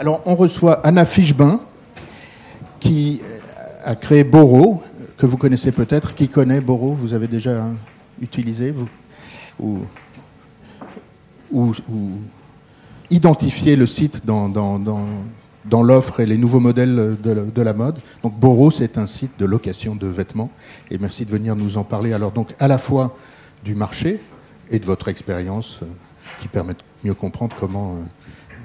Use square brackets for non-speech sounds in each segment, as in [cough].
Alors, on reçoit Anna Fichebin, qui a créé Boro, que vous connaissez peut-être. Qui connaît Boro Vous avez déjà utilisé ou, identifié le site dans, l'offre et les nouveaux modèles de, la mode. Donc Boro, c'est un site de location de vêtements. Et merci de venir nous en parler. Alors donc à la fois du marché et de votre expérience euh, qui permet de mieux comprendre comment, euh,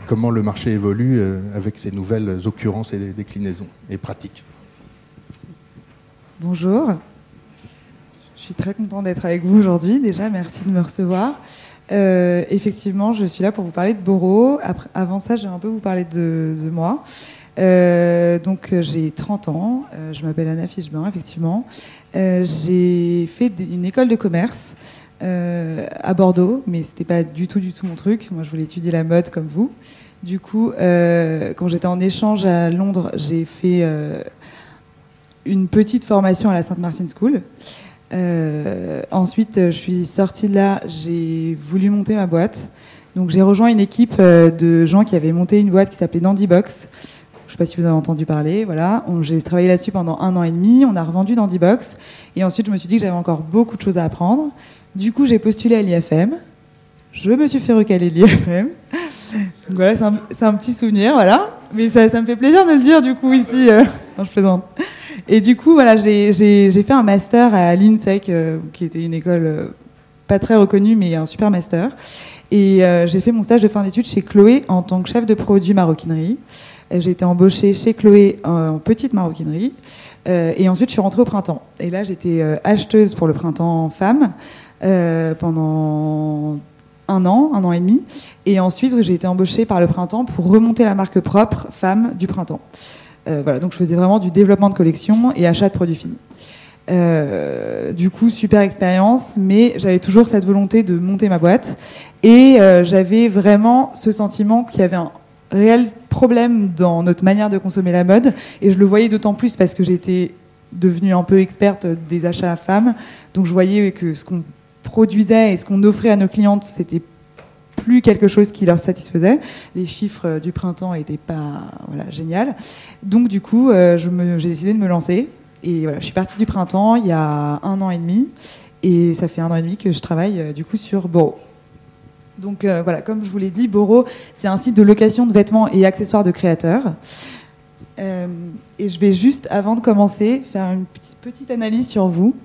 comment le marché évolue euh, avec ces nouvelles occurrences et déclinaisons et pratiques. Bonjour. Je suis très content d'être avec vous aujourd'hui. Déjà, merci de me recevoir. Euh, effectivement, je suis là pour vous parler de Boro. Avant ça, je vais un peu vous parler de, moi. Euh, donc, j'ai 30 ans. Je m'appelle Anna Fichebin, effectivement. J'ai fait une école de commerce à Bordeaux, mais c'était pas du tout, du tout mon truc. Moi, je voulais étudier la mode comme vous. Du coup, quand j'étais en échange à Londres, j'ai fait une petite formation à la Sainte Martin School. Euh, ensuite, je suis sortie de là, j'ai voulu monter ma boîte. Donc j'ai rejoint une équipe euh, de gens qui avaient monté une boîte qui s'appelait Dandy Box. Je ne sais pas si vous avez entendu parler. Voilà, j'ai travaillé là-dessus pendant un an et demi. On a revendu Dandy Box. Et ensuite, je me suis dit que j'avais encore beaucoup de choses à apprendre. Du coup, j'ai postulé à l'IFM. Je me suis fait recaler l'IFM. Donc voilà, c'est un, un, petit souvenir, voilà. Mais ça, ça, me fait plaisir de le dire du coup ici. Euh, je plaisante. Et du coup, voilà, j'ai fait un master à l'INSEC, euh, qui était une école euh, pas très reconnue, mais un super master. Et euh, j'ai fait mon stage de fin d'études chez Chloé en tant que chef de produit maroquinerie. J'ai été embauchée chez Chloé en petite maroquinerie. et ensuite, je suis rentrée au printemps. Et là, j'étais acheteuse pour le printemps femme pendant un an, un an et demi. Et ensuite, j'ai été embauchée par le printemps pour remonter la marque propre femme du printemps. Euh, voilà, donc je faisais vraiment du développement de collection et achat de produits finis. Euh, du coup, super expérience, mais j'avais toujours cette volonté de monter ma boîte et euh, j'avais vraiment ce sentiment qu'il y avait un réel problème dans notre manière de consommer la mode et je le voyais d'autant plus parce que j'étais devenue un peu experte des achats à femmes, donc je voyais que ce qu'on produisait et ce qu'on offrait à nos clientes, c'était plus quelque chose qui leur satisfaisait. Les chiffres du printemps n'étaient pas voilà, génial. Donc du coup, euh, j'ai décidé de me lancer. Et voilà, je suis partie du printemps il y a un an et demi. Et ça fait un an et demi que je travaille euh, du coup sur Boro. Donc euh, voilà, comme je vous l'ai dit, Boro, c'est un site de location de vêtements et accessoires de créateurs. Euh, et je vais juste, avant de commencer, faire une petite analyse sur vous.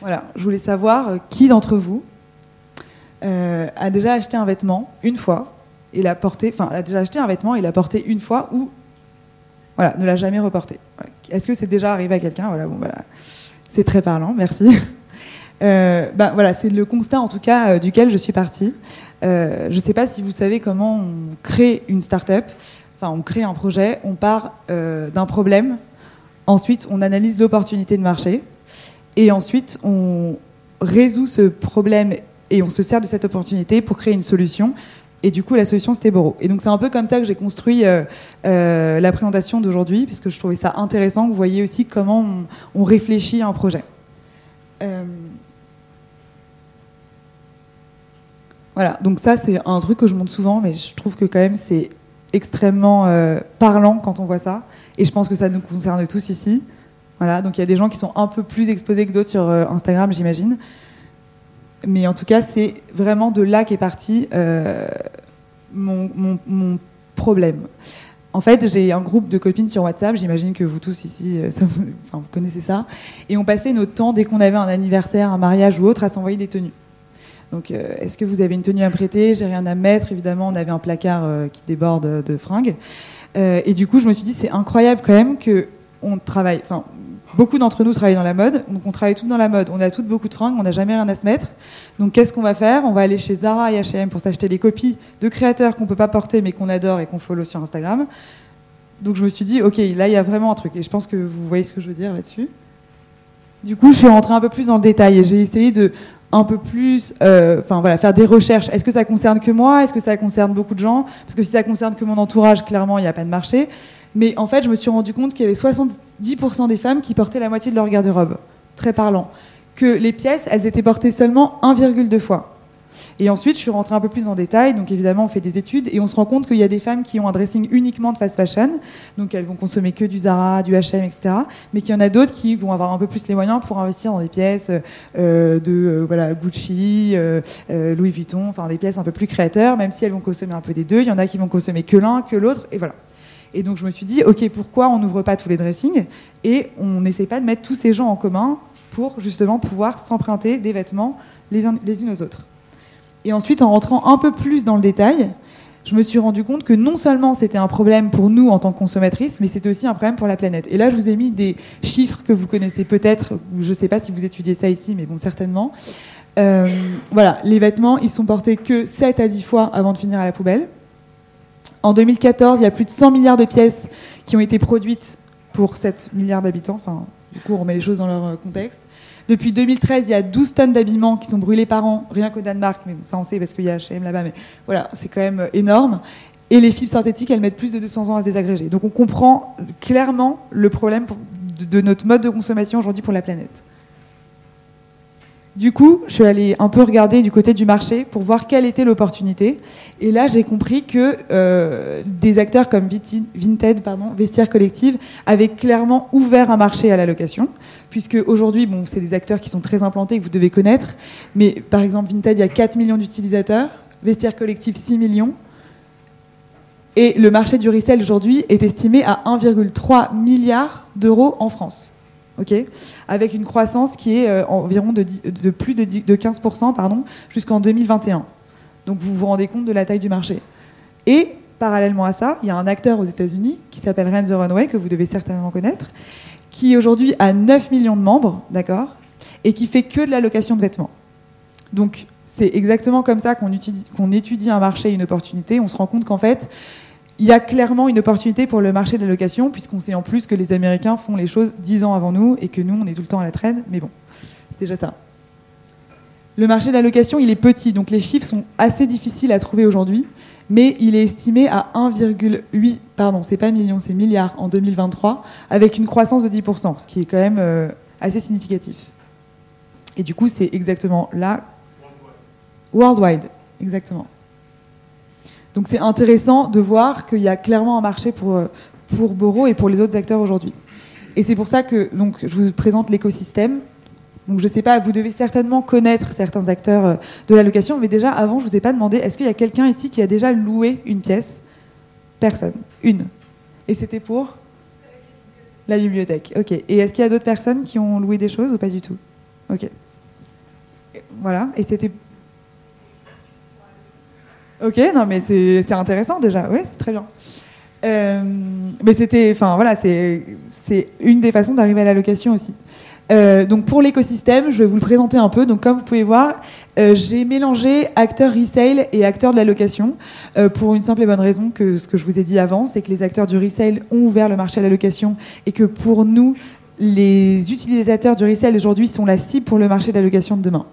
Voilà, je voulais savoir qui d'entre vous euh, a déjà acheté un vêtement une fois et l'a porté, enfin, a déjà acheté un vêtement et l'a porté une fois ou voilà, ne l'a jamais reporté. Est-ce que c'est déjà arrivé à quelqu'un? Voilà, bon, voilà. C'est très parlant, merci. [laughs] Euh, bah, voilà, c'est le constat en tout cas euh, duquel je suis partie. Euh, je ne sais pas si vous savez comment on crée une start-up. Enfin, on crée un projet, on part euh, d'un problème, ensuite on analyse l'opportunité de marché, et ensuite on résout ce problème et on se sert de cette opportunité pour créer une solution. Et du coup, la solution, c'était Boro. Et donc, c'est un peu comme ça que j'ai construit euh, euh, la présentation d'aujourd'hui, puisque je trouvais ça intéressant. Vous voyez aussi comment on, réfléchit à un projet. Euh... Voilà, donc ça, c'est un truc que je montre souvent, mais je trouve que quand même, c'est extrêmement parlant quand on voit ça. Et je pense que ça nous concerne tous ici. Voilà, donc il y a des gens qui sont un peu plus exposés que d'autres sur euh, Instagram, j'imagine mais en tout cas, c'est vraiment de là qu'est parti euh, mon, mon, mon, problème. En fait, j'ai un groupe de copines sur WhatsApp, j'imagine que vous tous ici, euh, vous, [laughs] enfin, vous connaissez ça, et on passait notre temps, dès qu'on avait un anniversaire, un mariage ou autre, à s'envoyer des tenues. Donc, est-ce que vous avez une tenue à prêter? J'ai rien à mettre. Évidemment, on avait un placard qui déborde de fringues. Et du coup, je me suis dit, c'est incroyable quand même que on travaille. Enfin, beaucoup d'entre nous travaillent dans la mode, donc on travaille tout dans la mode. On a toutes beaucoup de fringues, on n'a jamais rien à se mettre. Donc qu'est-ce qu'on va faire? On va aller chez Zara et H&M pour s'acheter les copies de créateurs qu'on peut pas porter mais qu'on adore et qu'on follow sur Instagram. Donc je me suis dit, ok, là il y a vraiment un truc. Et je pense que vous voyez ce que je veux dire là-dessus. Du coup, je suis rentrée un peu plus dans le détail et j'ai essayé de un peu plus, euh, enfin voilà, faire des recherches. Est-ce que ça concerne que moi? Est-ce que ça concerne beaucoup de gens? Parce que si ça concerne que mon entourage, clairement, il n'y a pas de marché. Mais en fait, je me suis rendu compte qu'il y avait 70% des femmes qui portaient la moitié de leur garde-robe. Très parlant. Que les pièces, elles étaient portées seulement 1,2 fois. Et ensuite, je suis rentrée un peu plus en détail. Donc évidemment, on fait des études et on se rend compte qu'il y a des femmes qui ont un dressing uniquement de fast fashion, donc elles vont consommer que du Zara, du H&M, etc. Mais qu'il y en a d'autres qui vont avoir un peu plus les moyens pour investir dans des pièces euh, de euh, voilà Gucci, euh, Louis Vuitton, enfin des pièces un peu plus créateurs, même si elles vont consommer un peu des deux. Il y en a qui vont consommer que l'un, que l'autre, et voilà. Et donc je me suis dit, ok, pourquoi on n'ouvre pas tous les dressings et on n'essaie pas de mettre tous ces gens en commun pour justement pouvoir s'emprunter des vêtements les, les unes aux autres. Et ensuite, en rentrant un peu plus dans le détail, je me suis rendu compte que non seulement c'était un problème pour nous en tant que consommatrices, mais c'était aussi un problème pour la planète. Et là, je vous ai mis des chiffres que vous connaissez peut-être, je ne sais pas si vous étudiez ça ici, mais bon, certainement. Euh, voilà, les vêtements, ils sont portés que 7 à 10 fois avant de finir à la poubelle. En 2014, il y a plus de 100 milliards de pièces qui ont été produites pour 7 milliards d'habitants. Enfin, du coup, on remet les choses dans leur euh, contexte. Depuis 2013, il y a 12 tonnes d'habillement qui sont brûlés par an, rien qu'au Danemark, mais ça on sait parce qu'il y a H&M là-bas, mais voilà, c'est quand même euh, énorme. Et les fibres synthétiques, elles mettent plus de 200 ans à se désagréger. Donc on comprend clairement le problème de notre mode de consommation aujourd'hui pour la planète. Du coup, je suis allée un peu regarder du côté du marché pour voir quelle était l'opportunité. Et là, j'ai compris que euh, des acteurs comme Vinted, pardon, Vestiaire Collective, avaient clairement ouvert un marché à la location. Puisque aujourd'hui, bon, c'est des acteurs qui sont très implantés, que vous devez connaître. Mais par exemple, Vinted, il y a 4 millions d'utilisateurs. Vestiaire Collective, 6 millions. Et le marché du resell aujourd'hui est estimé à 1,3 milliard d'euros en France avec une croissance qui est euh, environ de, plus de, 15% pardon, jusqu'en 2021. Donc vous vous rendez compte de la taille du marché. Et parallèlement à ça, il y a un acteur aux États-Unis qui s'appelle Rent the Runway, que vous devez certainement connaître, qui aujourd'hui a 9 millions de membres, d'accord, et qui fait que de la location de vêtements. Donc c'est exactement comme ça qu'on étudie un marché, une opportunité. On se rend compte qu'en fait, il y a clairement une opportunité pour le marché de la location, puisqu'on sait en plus que les Américains font les choses dix ans avant nous et que nous, on est tout le temps à la traîne. Mais bon, c'est déjà ça. Le marché de la location, il est petit, donc les chiffres sont assez difficiles à trouver aujourd'hui, mais il est estimé à 1,8, pardon, c'est pas million, c'est milliard en 2023, avec une croissance de 10%, ce qui est quand même euh, assez significatif. Et du coup, c'est exactement là. Worldwide, exactement. Donc c'est intéressant de voir qu'il y a clairement un marché pour, euh, pour Boro et pour les autres acteurs aujourd'hui. Et c'est pour ça que donc, je vous présente l'écosystème. Donc je ne sais pas, vous devez certainement connaître certains acteurs euh, de la location, mais déjà avant, je ne vous ai pas demandé, est-ce qu'il y a quelqu'un ici qui a déjà loué une pièce? Personne. Une. Et c'était pour? La bibliothèque. Ok. Et est-ce qu'il y a d'autres personnes qui ont loué des choses ou pas du tout? Ok. Voilà. Et c'était Ok, non, mais c'est intéressant déjà. Oui, c'est très bien. Euh, mais c'était, enfin voilà, c'est une des façons d'arriver à la location aussi. Euh, donc pour l'écosystème, je vais vous le présenter un peu. Donc comme vous pouvez voir, euh, j'ai mélangé acteurs resale et acteurs de la location pour une simple et bonne raison que ce que je vous ai dit avant, c'est que les acteurs du resale ont ouvert le marché à la location et que pour nous, les utilisateurs du resale aujourd'hui sont la cible pour le marché de la location de demain.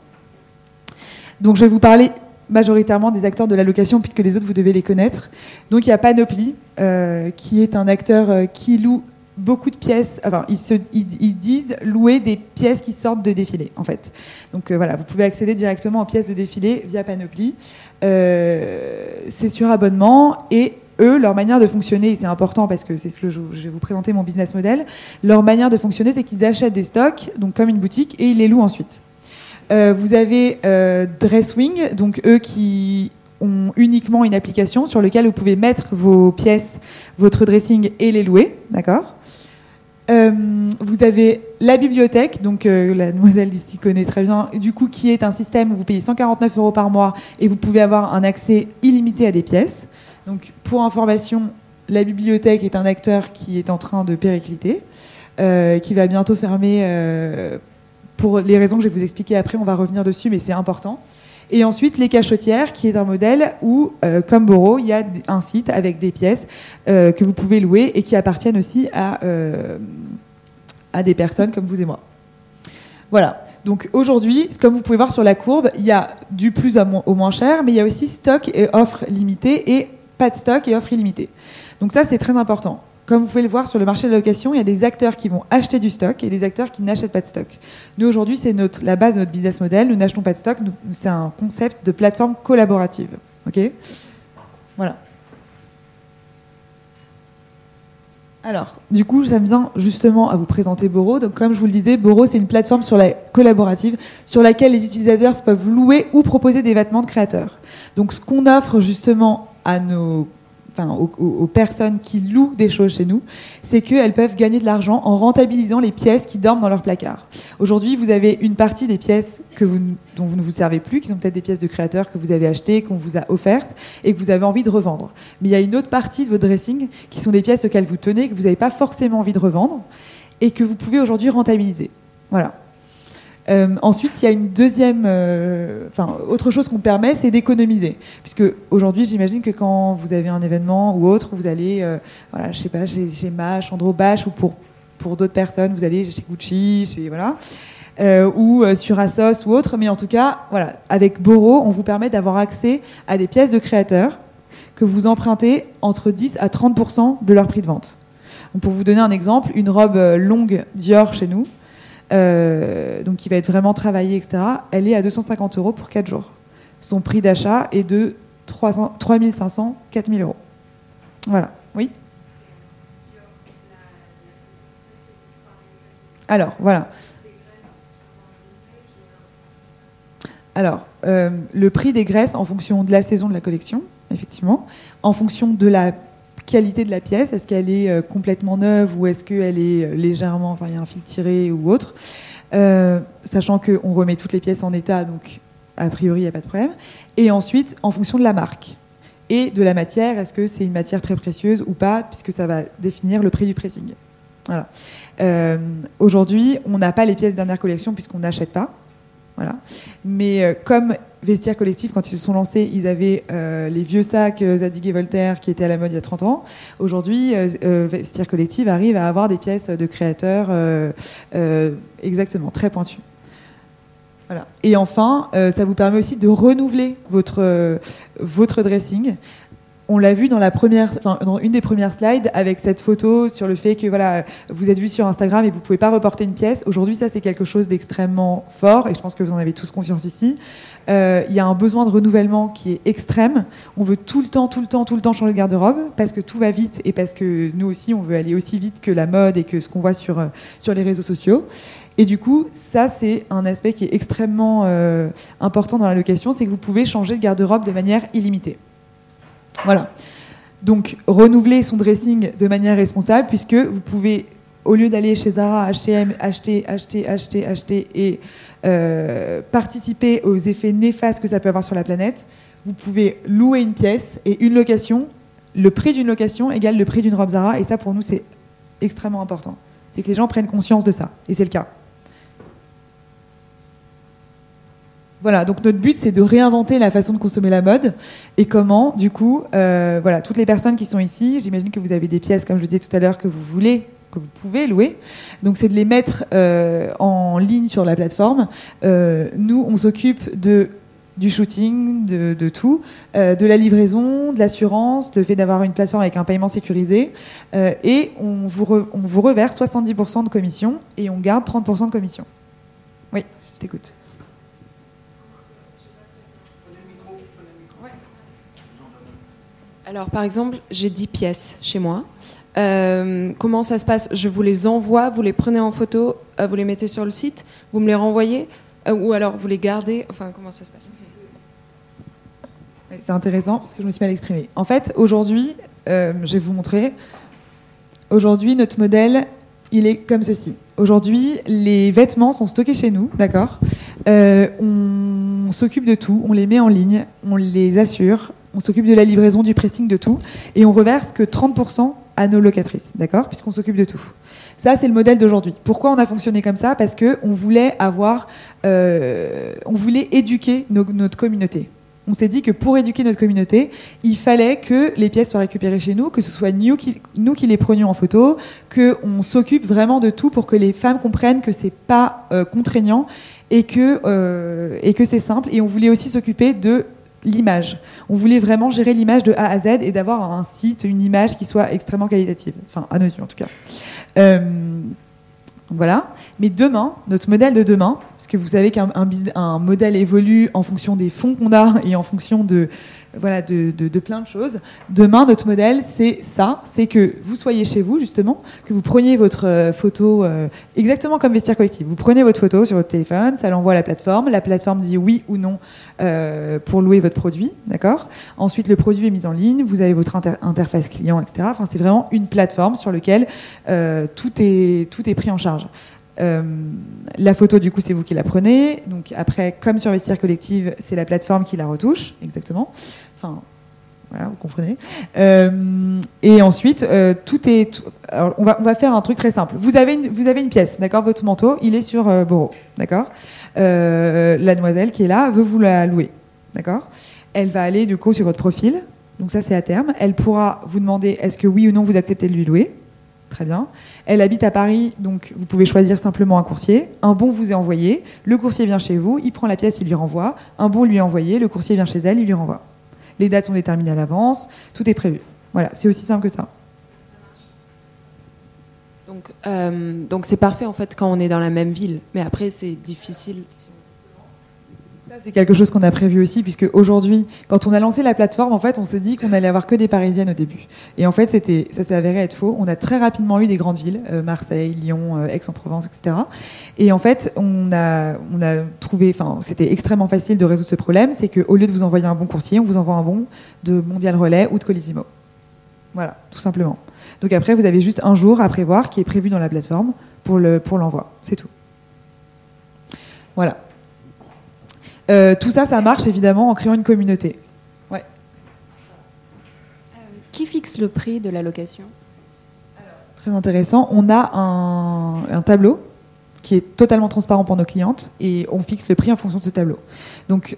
Donc je vais vous parler majoritairement des acteurs de la location, puisque les autres, vous devez les connaître. Donc il y a Panoply, euh, qui est un acteur euh, qui loue beaucoup de pièces. Enfin, ils, se, ils, disent louer des pièces qui sortent de défilés, en fait. Donc euh, voilà, vous pouvez accéder directement aux pièces de défilé via Panoply. c'est sur abonnement et eux, leur manière de fonctionner, et c'est important parce que c'est ce que je, je, vais vous présenter mon business model, leur manière de fonctionner, c'est qu'ils achètent des stocks, donc comme une boutique, et ils les louent ensuite. Euh, vous avez euh, Dresswing, donc eux qui ont uniquement une application sur laquelle vous pouvez mettre vos pièces, votre dressing et les louer, d'accord? Euh, vous avez la bibliothèque, donc la demoiselle d'ici connaît très bien, du coup qui est un système où vous payez 149 euros par mois et vous pouvez avoir un accès illimité à des pièces. Donc pour information, la bibliothèque est un acteur qui est en train de péricliter, qui va bientôt fermer pour les raisons que je vais vous expliquer après, on va revenir dessus, mais c'est important. Et ensuite, les cachotières, qui est un modèle où, euh, comme Boro, il y a un site avec des pièces euh, que vous pouvez louer et qui appartiennent aussi à, euh, à des personnes comme vous et moi. Voilà. Donc aujourd'hui, comme vous pouvez voir sur la courbe, il y a du plus au moins cher, mais il y a aussi stock et offre limitée et pas de stock et offre illimitée. Donc ça, c'est très important. Comme vous pouvez le voir sur le marché de la location, il y a des acteurs qui vont acheter du stock et des acteurs qui n'achètent pas de stock. Nous, aujourd'hui, c'est la base de notre business model. Nous n'achetons pas de stock. C'est un concept de plateforme collaborative. OK? Voilà. Alors, du coup, ça me vient justement à vous présenter Boro. Donc, comme je vous le disais, Boro, c'est une plateforme collaborative sur laquelle les utilisateurs peuvent louer ou proposer des vêtements de créateurs. Donc, ce qu'on offre justement à nos aux, personnes qui louent des choses chez nous, c'est qu'elles peuvent gagner de l'argent en rentabilisant les pièces qui dorment dans leur placard. Aujourd'hui, vous avez une partie des pièces que dont vous ne vous servez plus, qui sont peut-être des pièces de créateurs que vous avez achetées, qu'on vous a offertes et que vous avez envie de revendre. Mais il y a une autre partie de votre dressing qui sont des pièces auxquelles vous tenez, que vous n'avez pas forcément envie de revendre et que vous pouvez aujourd'hui rentabiliser. Voilà. Euh, ensuite, il y a une deuxième, euh, enfin, autre chose qu'on permet, c'est d'économiser. Puisque aujourd'hui, j'imagine que quand vous avez un événement ou autre, vous allez, euh, voilà, je sais pas, chez, chez Bash, ou pour, pour d'autres personnes, vous allez chez Gucci, chez, voilà, ou sur Asos ou autre. Mais en tout cas, voilà, avec Boro, on vous permet d'avoir accès à des pièces de créateurs que vous empruntez entre 10 à 30% de leur prix de vente. Donc, pour vous donner un exemple, une robe longue Dior chez nous, euh, donc qui va être vraiment travaillée, etc., elle est à 250 euros pour 4 jours. Son prix d'achat est de 300, 3500, 4000 euros. Voilà. Oui? Alors, voilà. Alors, euh, le prix des graisses en fonction de la saison de la collection, effectivement, en fonction de la qualité de la pièce. Est-ce qu'elle est euh, complètement neuve ou est-ce qu'elle est euh, légèrement, enfin, il y a un fil tiré ou autre. Euh, sachant qu'on remet toutes les pièces en état, donc a priori, il n'y a pas de problème. Et ensuite, en fonction de la marque et de la matière, est-ce que c'est une matière très précieuse ou pas, puisque ça va définir le prix du pressing. Voilà. Aujourd'hui, on n'a pas les pièces dernière collection puisqu'on n'achète pas. Voilà. Mais comme Vestiaire Collectif, quand ils se sont lancés, ils avaient euh, les vieux sacs euh, Zadig et Voltaire qui étaient à la mode il y a 30 ans. Aujourd'hui, euh, Vestiaire Collectif arrive à avoir des pièces de créateurs exactement, très pointues. Voilà. Et enfin, ça vous permet aussi de renouveler votre, votre dressing on l'a vu dans la première, dans une des premières slides avec cette photo sur le fait que voilà, vous êtes vu sur Instagram et vous pouvez pas reporter une pièce. Aujourd'hui, ça c'est quelque chose d'extrêmement fort et je pense que vous en avez tous conscience ici. Euh, il y a un besoin de renouvellement qui est extrême. On veut tout le temps, tout le temps, tout le temps changer de garde-robe parce que tout va vite et parce que nous aussi on veut aller aussi vite que la mode et que ce qu'on voit sur euh, sur les réseaux sociaux. Et du coup, ça, c'est un aspect qui est extrêmement euh, important dans la location, c'est que vous pouvez changer de garde-robe de manière illimitée. Voilà. Donc, renouveler son dressing de manière responsable, puisque vous pouvez, au lieu d'aller chez Zara, H&M, acheter, acheter, acheter, acheter et euh, participer aux effets néfastes que ça peut avoir sur la planète, vous pouvez louer une pièce et une location, le prix d'une location égale le prix d'une robe Zara, et ça, pour nous, c'est extrêmement important. C'est que les gens prennent conscience de ça, et c'est le cas. Voilà, donc notre but c'est de réinventer la façon de consommer la mode et comment, du coup, euh, voilà, toutes les personnes qui sont ici, j'imagine que vous avez des pièces, comme je le disais tout à l'heure, que vous voulez que vous pouvez louer. Donc c'est de les mettre euh, en ligne sur la plateforme. Euh, nous, on s'occupe de du shooting, de, tout, de la livraison, de l'assurance, le fait d'avoir une plateforme avec un paiement sécurisé. et on vous, on vous reverse 70% de commission et on garde 30% de commission. Oui, je t'écoute. Alors, par exemple, j'ai 10 pièces chez moi. Euh, comment ça se passe? Je vous les envoie, vous les prenez en photo, euh, vous les mettez sur le site, vous me les renvoyez euh, Ou alors vous les gardez Enfin, comment ça se passe? C'est intéressant parce que je me suis mal exprimée. En fait, aujourd'hui, je vais vous montrer. Aujourd'hui, notre modèle, il est comme ceci. Aujourd'hui, les vêtements sont stockés chez nous, d'accord? On s'occupe de tout, on les met en ligne, on les assure, on s'occupe de la livraison, du pressing, de tout, et on reverse que 30% à nos locatrices, d'accord? Puisqu'on s'occupe de tout. Ça, c'est le modèle d'aujourd'hui. Pourquoi on a fonctionné comme ça? Parce que on voulait avoir, euh, voulait éduquer notre communauté. On s'est dit que pour éduquer notre communauté, il fallait que les pièces soient récupérées chez nous, que ce soit nous qui, les prenions en photo, que on s'occupe vraiment de tout pour que les femmes comprennent que c'est pas euh, contraignant euh, et que c'est simple. Et on voulait aussi s'occuper de l'image. On voulait vraiment gérer l'image de A à Z et d'avoir un site, une image qui soit extrêmement qualitative. Enfin, à nos yeux en tout cas. Euh, voilà. Mais demain, notre modèle de demain, parce que vous savez qu'un modèle évolue en fonction des fonds qu'on a et en fonction de, voilà, de, plein de choses. Demain, notre modèle, c'est ça, c'est que vous soyez chez vous, justement, que vous preniez votre euh, photo euh, exactement comme Vestiaire Collectif. Vous prenez votre photo sur votre téléphone, ça l'envoie à la plateforme, la plateforme dit oui ou non euh, pour louer votre produit, d'accord? Ensuite, le produit est mis en ligne, vous avez votre inter- interface client, etc. Enfin, c'est vraiment une plateforme sur laquelle tout, est, tout est pris en charge. Euh, la photo, du coup, c'est vous qui la prenez. Donc après, comme sur Vestiaire Collective, c'est la plateforme qui la retouche, exactement. Enfin, voilà, vous comprenez. Euh, et ensuite, euh, tout est. on, va, faire un truc très simple. Vous avez une, vous avez une pièce, d'accord Votre manteau, il est sur euh, d'accord La demoiselle qui est là veut vous la louer, d'accord Elle va aller du coup sur votre profil. Donc ça, c'est à terme. Elle pourra vous demander est-ce que oui ou non vous acceptez de lui louer. Très bien. Elle habite à Paris, donc vous pouvez choisir simplement un coursier. Un bon vous est envoyé. Le coursier vient chez vous, il prend la pièce, il lui renvoie. Un bon lui est envoyé, le coursier vient chez elle, il lui renvoie. Les dates sont déterminées à l'avance, tout est prévu. Voilà, c'est aussi simple que ça. Donc, euh, donc c'est parfait en fait quand on est dans la même ville. Mais après, c'est difficile. C'est quelque chose qu'on a prévu aussi, puisque aujourd'hui, quand on a lancé la plateforme, en fait, on s'est dit qu'on allait avoir que des Parisiennes au début. Et en fait, ça s'est avéré être faux. On a très rapidement eu des grandes villes, euh, Marseille, Lyon, euh, Aix-en-Provence, etc. Et en fait, on a, trouvé, c'était extrêmement facile de résoudre ce problème, c'est qu'au lieu de vous envoyer un bon coursier, on vous envoie un bon de Mondial Relais ou de Colissimo. Voilà, tout simplement. Donc après, vous avez juste un jour à prévoir qui est prévu dans la plateforme pour l'envoi. C'est tout. Voilà. Euh, tout ça, ça marche évidemment en créant une communauté. Qui fixe le prix de la location Très intéressant. On a un, un tableau qui est totalement transparent pour nos clientes et on fixe le prix en fonction de ce tableau. Donc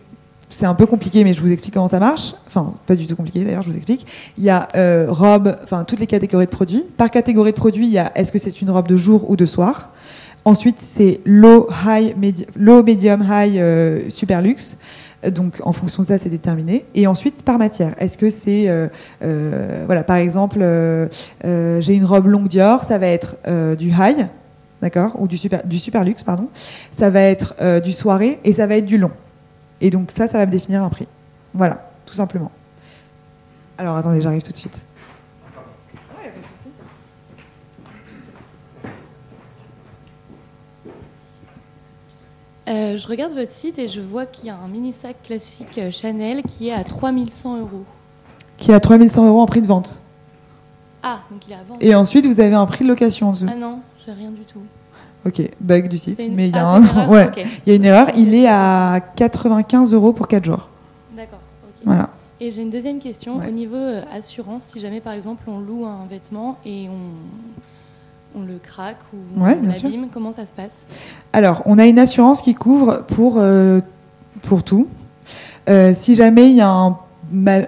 c'est un peu compliqué, mais je vous explique comment ça marche. Enfin, pas du tout compliqué d'ailleurs, je vous explique. Il y a euh, robe, enfin toutes les catégories de produits. Par catégorie de produits, il y a est-ce que c'est une robe de jour ou de soir? Ensuite, c'est low, high, low, medium, high, euh, super luxe. Euh, Donc, en fonction de ça, c'est déterminé. Et ensuite, par matière. Est-ce que c'est, euh, voilà, par exemple, j'ai une robe longue Dior, ça va être du high, d'accord, ou du super, du super luxe, pardon. Ça va être du soirée et ça va être du long. Et donc ça, ça va me définir un prix. Voilà, tout simplement. Alors, attendez, j'arrive tout de suite. Euh, Je regarde votre site et je vois qu'il y a un mini sac classique euh, Chanel qui est à 3100 euros. Qui a 3100 euros en prix de vente. Ah, donc il est à vendre. Et ensuite, vous avez un prix de location en dessous. Ah non, j'ai rien du tout. Ok, bug du site, une- mais il y a ah, un, [laughs] erreur ouais, il y a une erreur. Il est à 95 euros pour 4 jours. D'accord. ok. Voilà. Et j'ai une deuxième question. Ouais. Au niveau euh, assurance, si jamais par exemple on loue un vêtement et on, on le craque ou Ouais, on l'abîme, comment ça se passe? Alors, on a une assurance qui couvre pour, euh, pour tout. Euh, si jamais il y a un,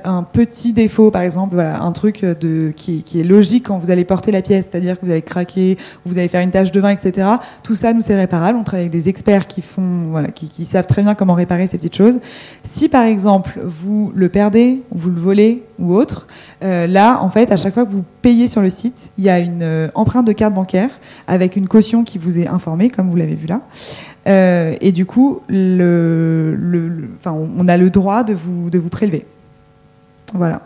un petit défaut, par exemple, voilà, un truc de, qui, est logique quand vous allez porter la pièce, c'est-à-dire que vous allez craquer, vous allez faire une tache de vin, etc. Tout ça, nous, c'est réparable. On travaille avec des experts qui, font, voilà, qui, savent très bien comment réparer ces petites choses. Si, par exemple, vous le perdez, vous le volez ou autre, euh, là, en fait, à chaque fois que vous payez sur le site, il y a une euh, empreinte de carte bancaire avec une caution qui vous est informée, comme vous l'avez vu là. Euh, et du coup, le, le- on a le droit de vous, de vous prélever. Voilà.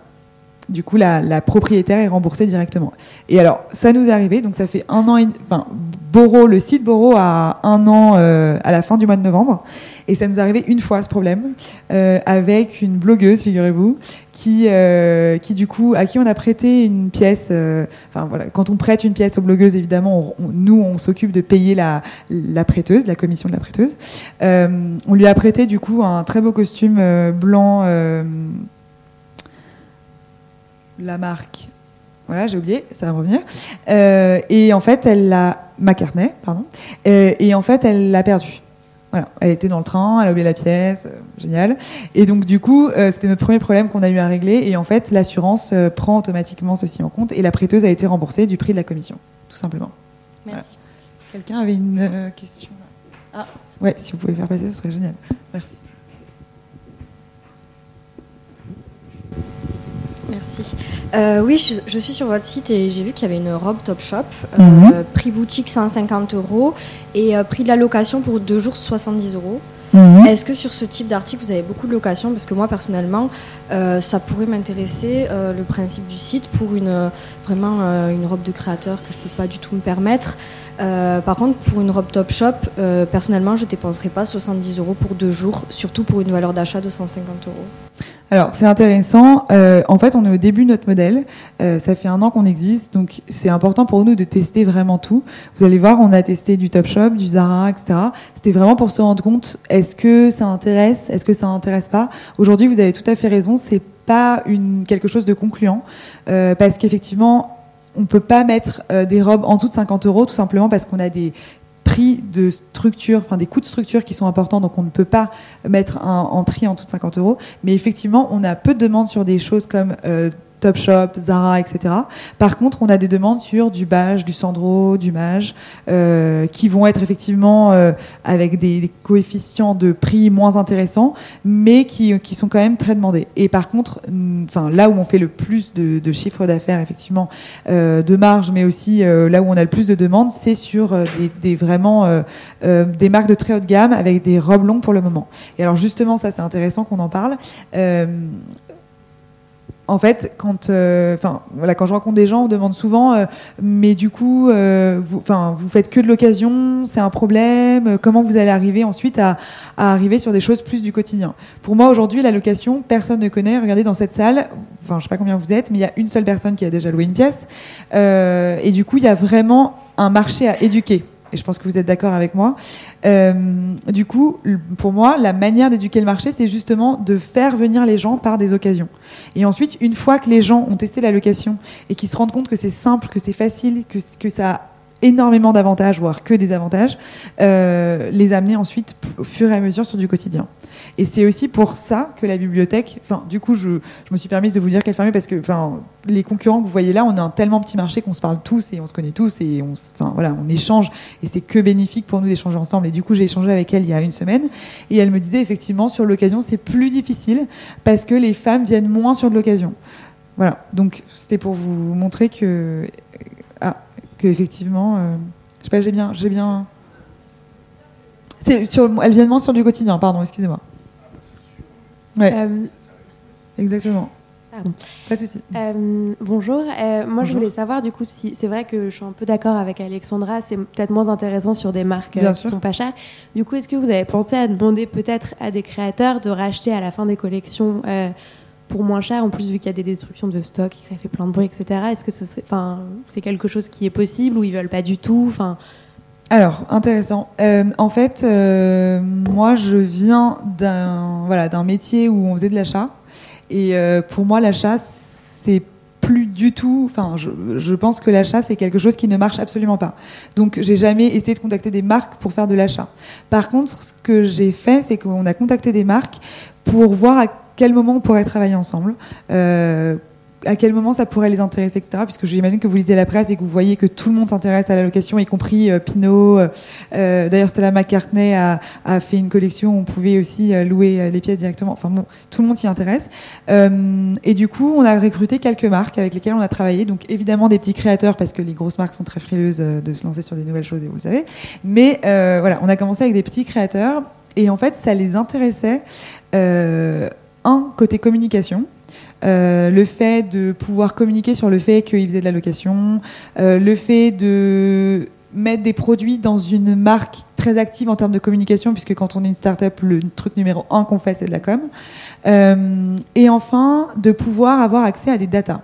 Du coup, la, propriétaire est remboursée directement. Et alors, ça nous est arrivé, donc ça fait un an et enfin, Boro, le site Boro a un an euh, à la fin du mois de novembre. Et ça nous est arrivé une fois ce problème, euh, avec une blogueuse, figurez-vous, qui, euh, qui du coup, à qui on a prêté une pièce. Enfin voilà, quand on prête une pièce aux blogueuses, évidemment, nous on s'occupe de payer la, la prêteuse, la commission de la prêteuse. On lui a prêté du coup un très beau costume blanc, la marque. Voilà, j'ai oublié, ça va revenir. Euh, et en fait, elle l'a McCartney, pardon. Euh, et en fait, elle l'a perdu. Voilà, elle était dans le train, elle a oublié la pièce, euh, génial. Et donc du coup, euh, c'était notre premier problème qu'on a eu à régler. Et en fait, l'assurance euh, prend automatiquement ceci en compte et la prêteuse a été remboursée du prix de la commission, tout simplement. Merci. Quelqu'un avait une question? Ah, ouais, si vous pouvez faire passer, ce serait génial. Merci. Merci. Euh, oui, je, je suis sur votre site et j'ai vu qu'il y avait une robe Top Shop, euh, Mhm. prix boutique 150 euros et euh, prix de la location pour deux jours 70 euros. Mhm. Est-ce que sur ce type d'article, vous avez beaucoup de locations? Parce que moi, personnellement, euh, ça pourrait m'intéresser, le principe du site, pour une, vraiment une robe de créateur que je ne peux pas du tout me permettre. Par contre, pour une robe Top Shop, euh, personnellement, je ne dépenserai pas 70 euros pour deux jours, surtout pour une valeur d'achat de 150 euros. Alors, c'est intéressant. Euh, en fait, on est au début de notre modèle. Euh, ça fait un an qu'on existe, donc c'est important pour nous de tester vraiment tout. Vous allez voir, on a testé du Topshop, du Zara, etc. C'était vraiment pour se rendre compte est-ce que ça intéresse, est-ce que ça intéresse pas? Aujourd'hui, vous avez tout à fait raison. C'est pas une quelque chose de concluant euh, parce qu'effectivement, on peut pas mettre des robes en dessous de 50 euros tout simplement parce qu'on a des de structure, enfin des coûts de structure qui sont importants, donc on ne peut pas mettre un, prix en dessous de 50 euros. Mais effectivement, on a peu de demandes sur des choses comme euh, Topshop, Zara, etc. Par contre, on a des demandes sur du Bage, du Sandro, du Mage, euh, qui vont être effectivement euh, avec des, coefficients de prix moins intéressants, mais qui, sont quand même très demandés. Et par contre, enfin là où on fait le plus de, de chiffre d'affaires, effectivement, euh, de marge, mais aussi là où on a le plus de demandes, c'est sur des, des marques de très haut de gamme avec des robes longues pour le moment. Et alors justement, ça c'est intéressant qu'on en parle. En fait, quand, euh, quand je rencontre des gens, on me demande souvent, euh, mais du coup, euh, vous, faites que de l'occasion, c'est un problème. Comment vous allez arriver ensuite à, arriver sur des choses plus du quotidien? Pour moi, aujourd'hui, la location, personne ne connaît. Regardez dans cette salle, enfin, je sais pas combien vous êtes, mais il y a une seule personne qui a déjà loué une pièce, et du coup, il y a vraiment un marché à éduquer. Et je pense que vous êtes d'accord avec moi. Euh, du coup, pour moi, la manière d'éduquer le marché, c'est justement de faire venir les gens par des occasions. Et ensuite, une fois que les gens ont testé la location et qu'ils se rendent compte que c'est simple, que c'est facile, que, que ça énormément d'avantages, voire que des avantages, euh, les amener ensuite au fur et à mesure sur du quotidien. Et c'est aussi pour ça que la bibliothèque, enfin, du coup, je, je me suis permise de vous dire qu'elle fermait parce que, enfin, les concurrents que vous voyez là, on a un tellement petit marché qu'on se parle tous et on se connaît tous et on, enfin, voilà, on échange et c'est que bénéfique pour nous d'échanger ensemble. Et du coup, j'ai échangé avec elle il y a une semaine et elle me disait effectivement sur l'occasion, c'est plus difficile parce que les femmes viennent moins sur de l'occasion. Voilà. Donc, c'était pour vous montrer que, que effectivement, euh, je sais pas, j'ai bien, j'ai bien. C'est sur, elles viennent moins sur du quotidien, pardon, excusez-moi. Ouais, Euh, exactement. pardon. Pas de souci. Euh, bonjour. Euh, moi, je voulais savoir, du coup, si c'est vrai que je suis un peu d'accord avec Alexandra, c'est peut-être moins intéressant sur des marques euh, qui sont pas chères. Du coup, est-ce que vous avez pensé à demander peut-être à des créateurs de racheter à la fin des collections pour moins cher, en plus vu qu'il y a des destructions de stock, que ça fait plein de bruit, etc. Est-ce que ce c'est quelque chose qui est possible ou ils veulent pas du tout Enfin, Alors, intéressant. Euh, en fait, euh, moi, je viens d'un voilà, métier où on faisait de l'achat. Et euh, pour moi, l'achat, c'est plus du tout. Enfin, je, je pense que l'achat, c'est quelque chose qui ne marche absolument pas. Donc, j'ai jamais essayé de contacter des marques pour faire de l'achat. Par contre, ce que j'ai fait, c'est qu'on a contacté des marques pour voir à quel moment on pourrait travailler ensemble. Euh, à quel moment ça pourrait les intéresser, etc. Puisque j'imagine que vous lisez la presse et que vous voyez que tout le monde s'intéresse à la location, y compris euh, Pinot. euh, euh, D'ailleurs, Stella McCartney a, a fait une collection où on pouvait aussi euh, louer euh, les pièces directement. Enfin bon, tout le monde s'y intéresse. Et du coup, on a recruté quelques marques avec lesquelles on a travaillé. Donc évidemment des petits créateurs parce que les grosses marques sont très frileuses de se lancer sur des nouvelles choses et vous le savez. Mais voilà, on a commencé avec des petits créateurs et en fait, ça les intéressait. Euh, un côté communication. Euh, le fait de pouvoir communiquer sur le fait qu'ils faisaient de la location, euh, le fait de mettre des produits dans une marque très active en termes de communication, puisque quand on est une start-up, le truc numéro un qu'on fait, c'est de la com. Et enfin, de pouvoir avoir accès à des datas.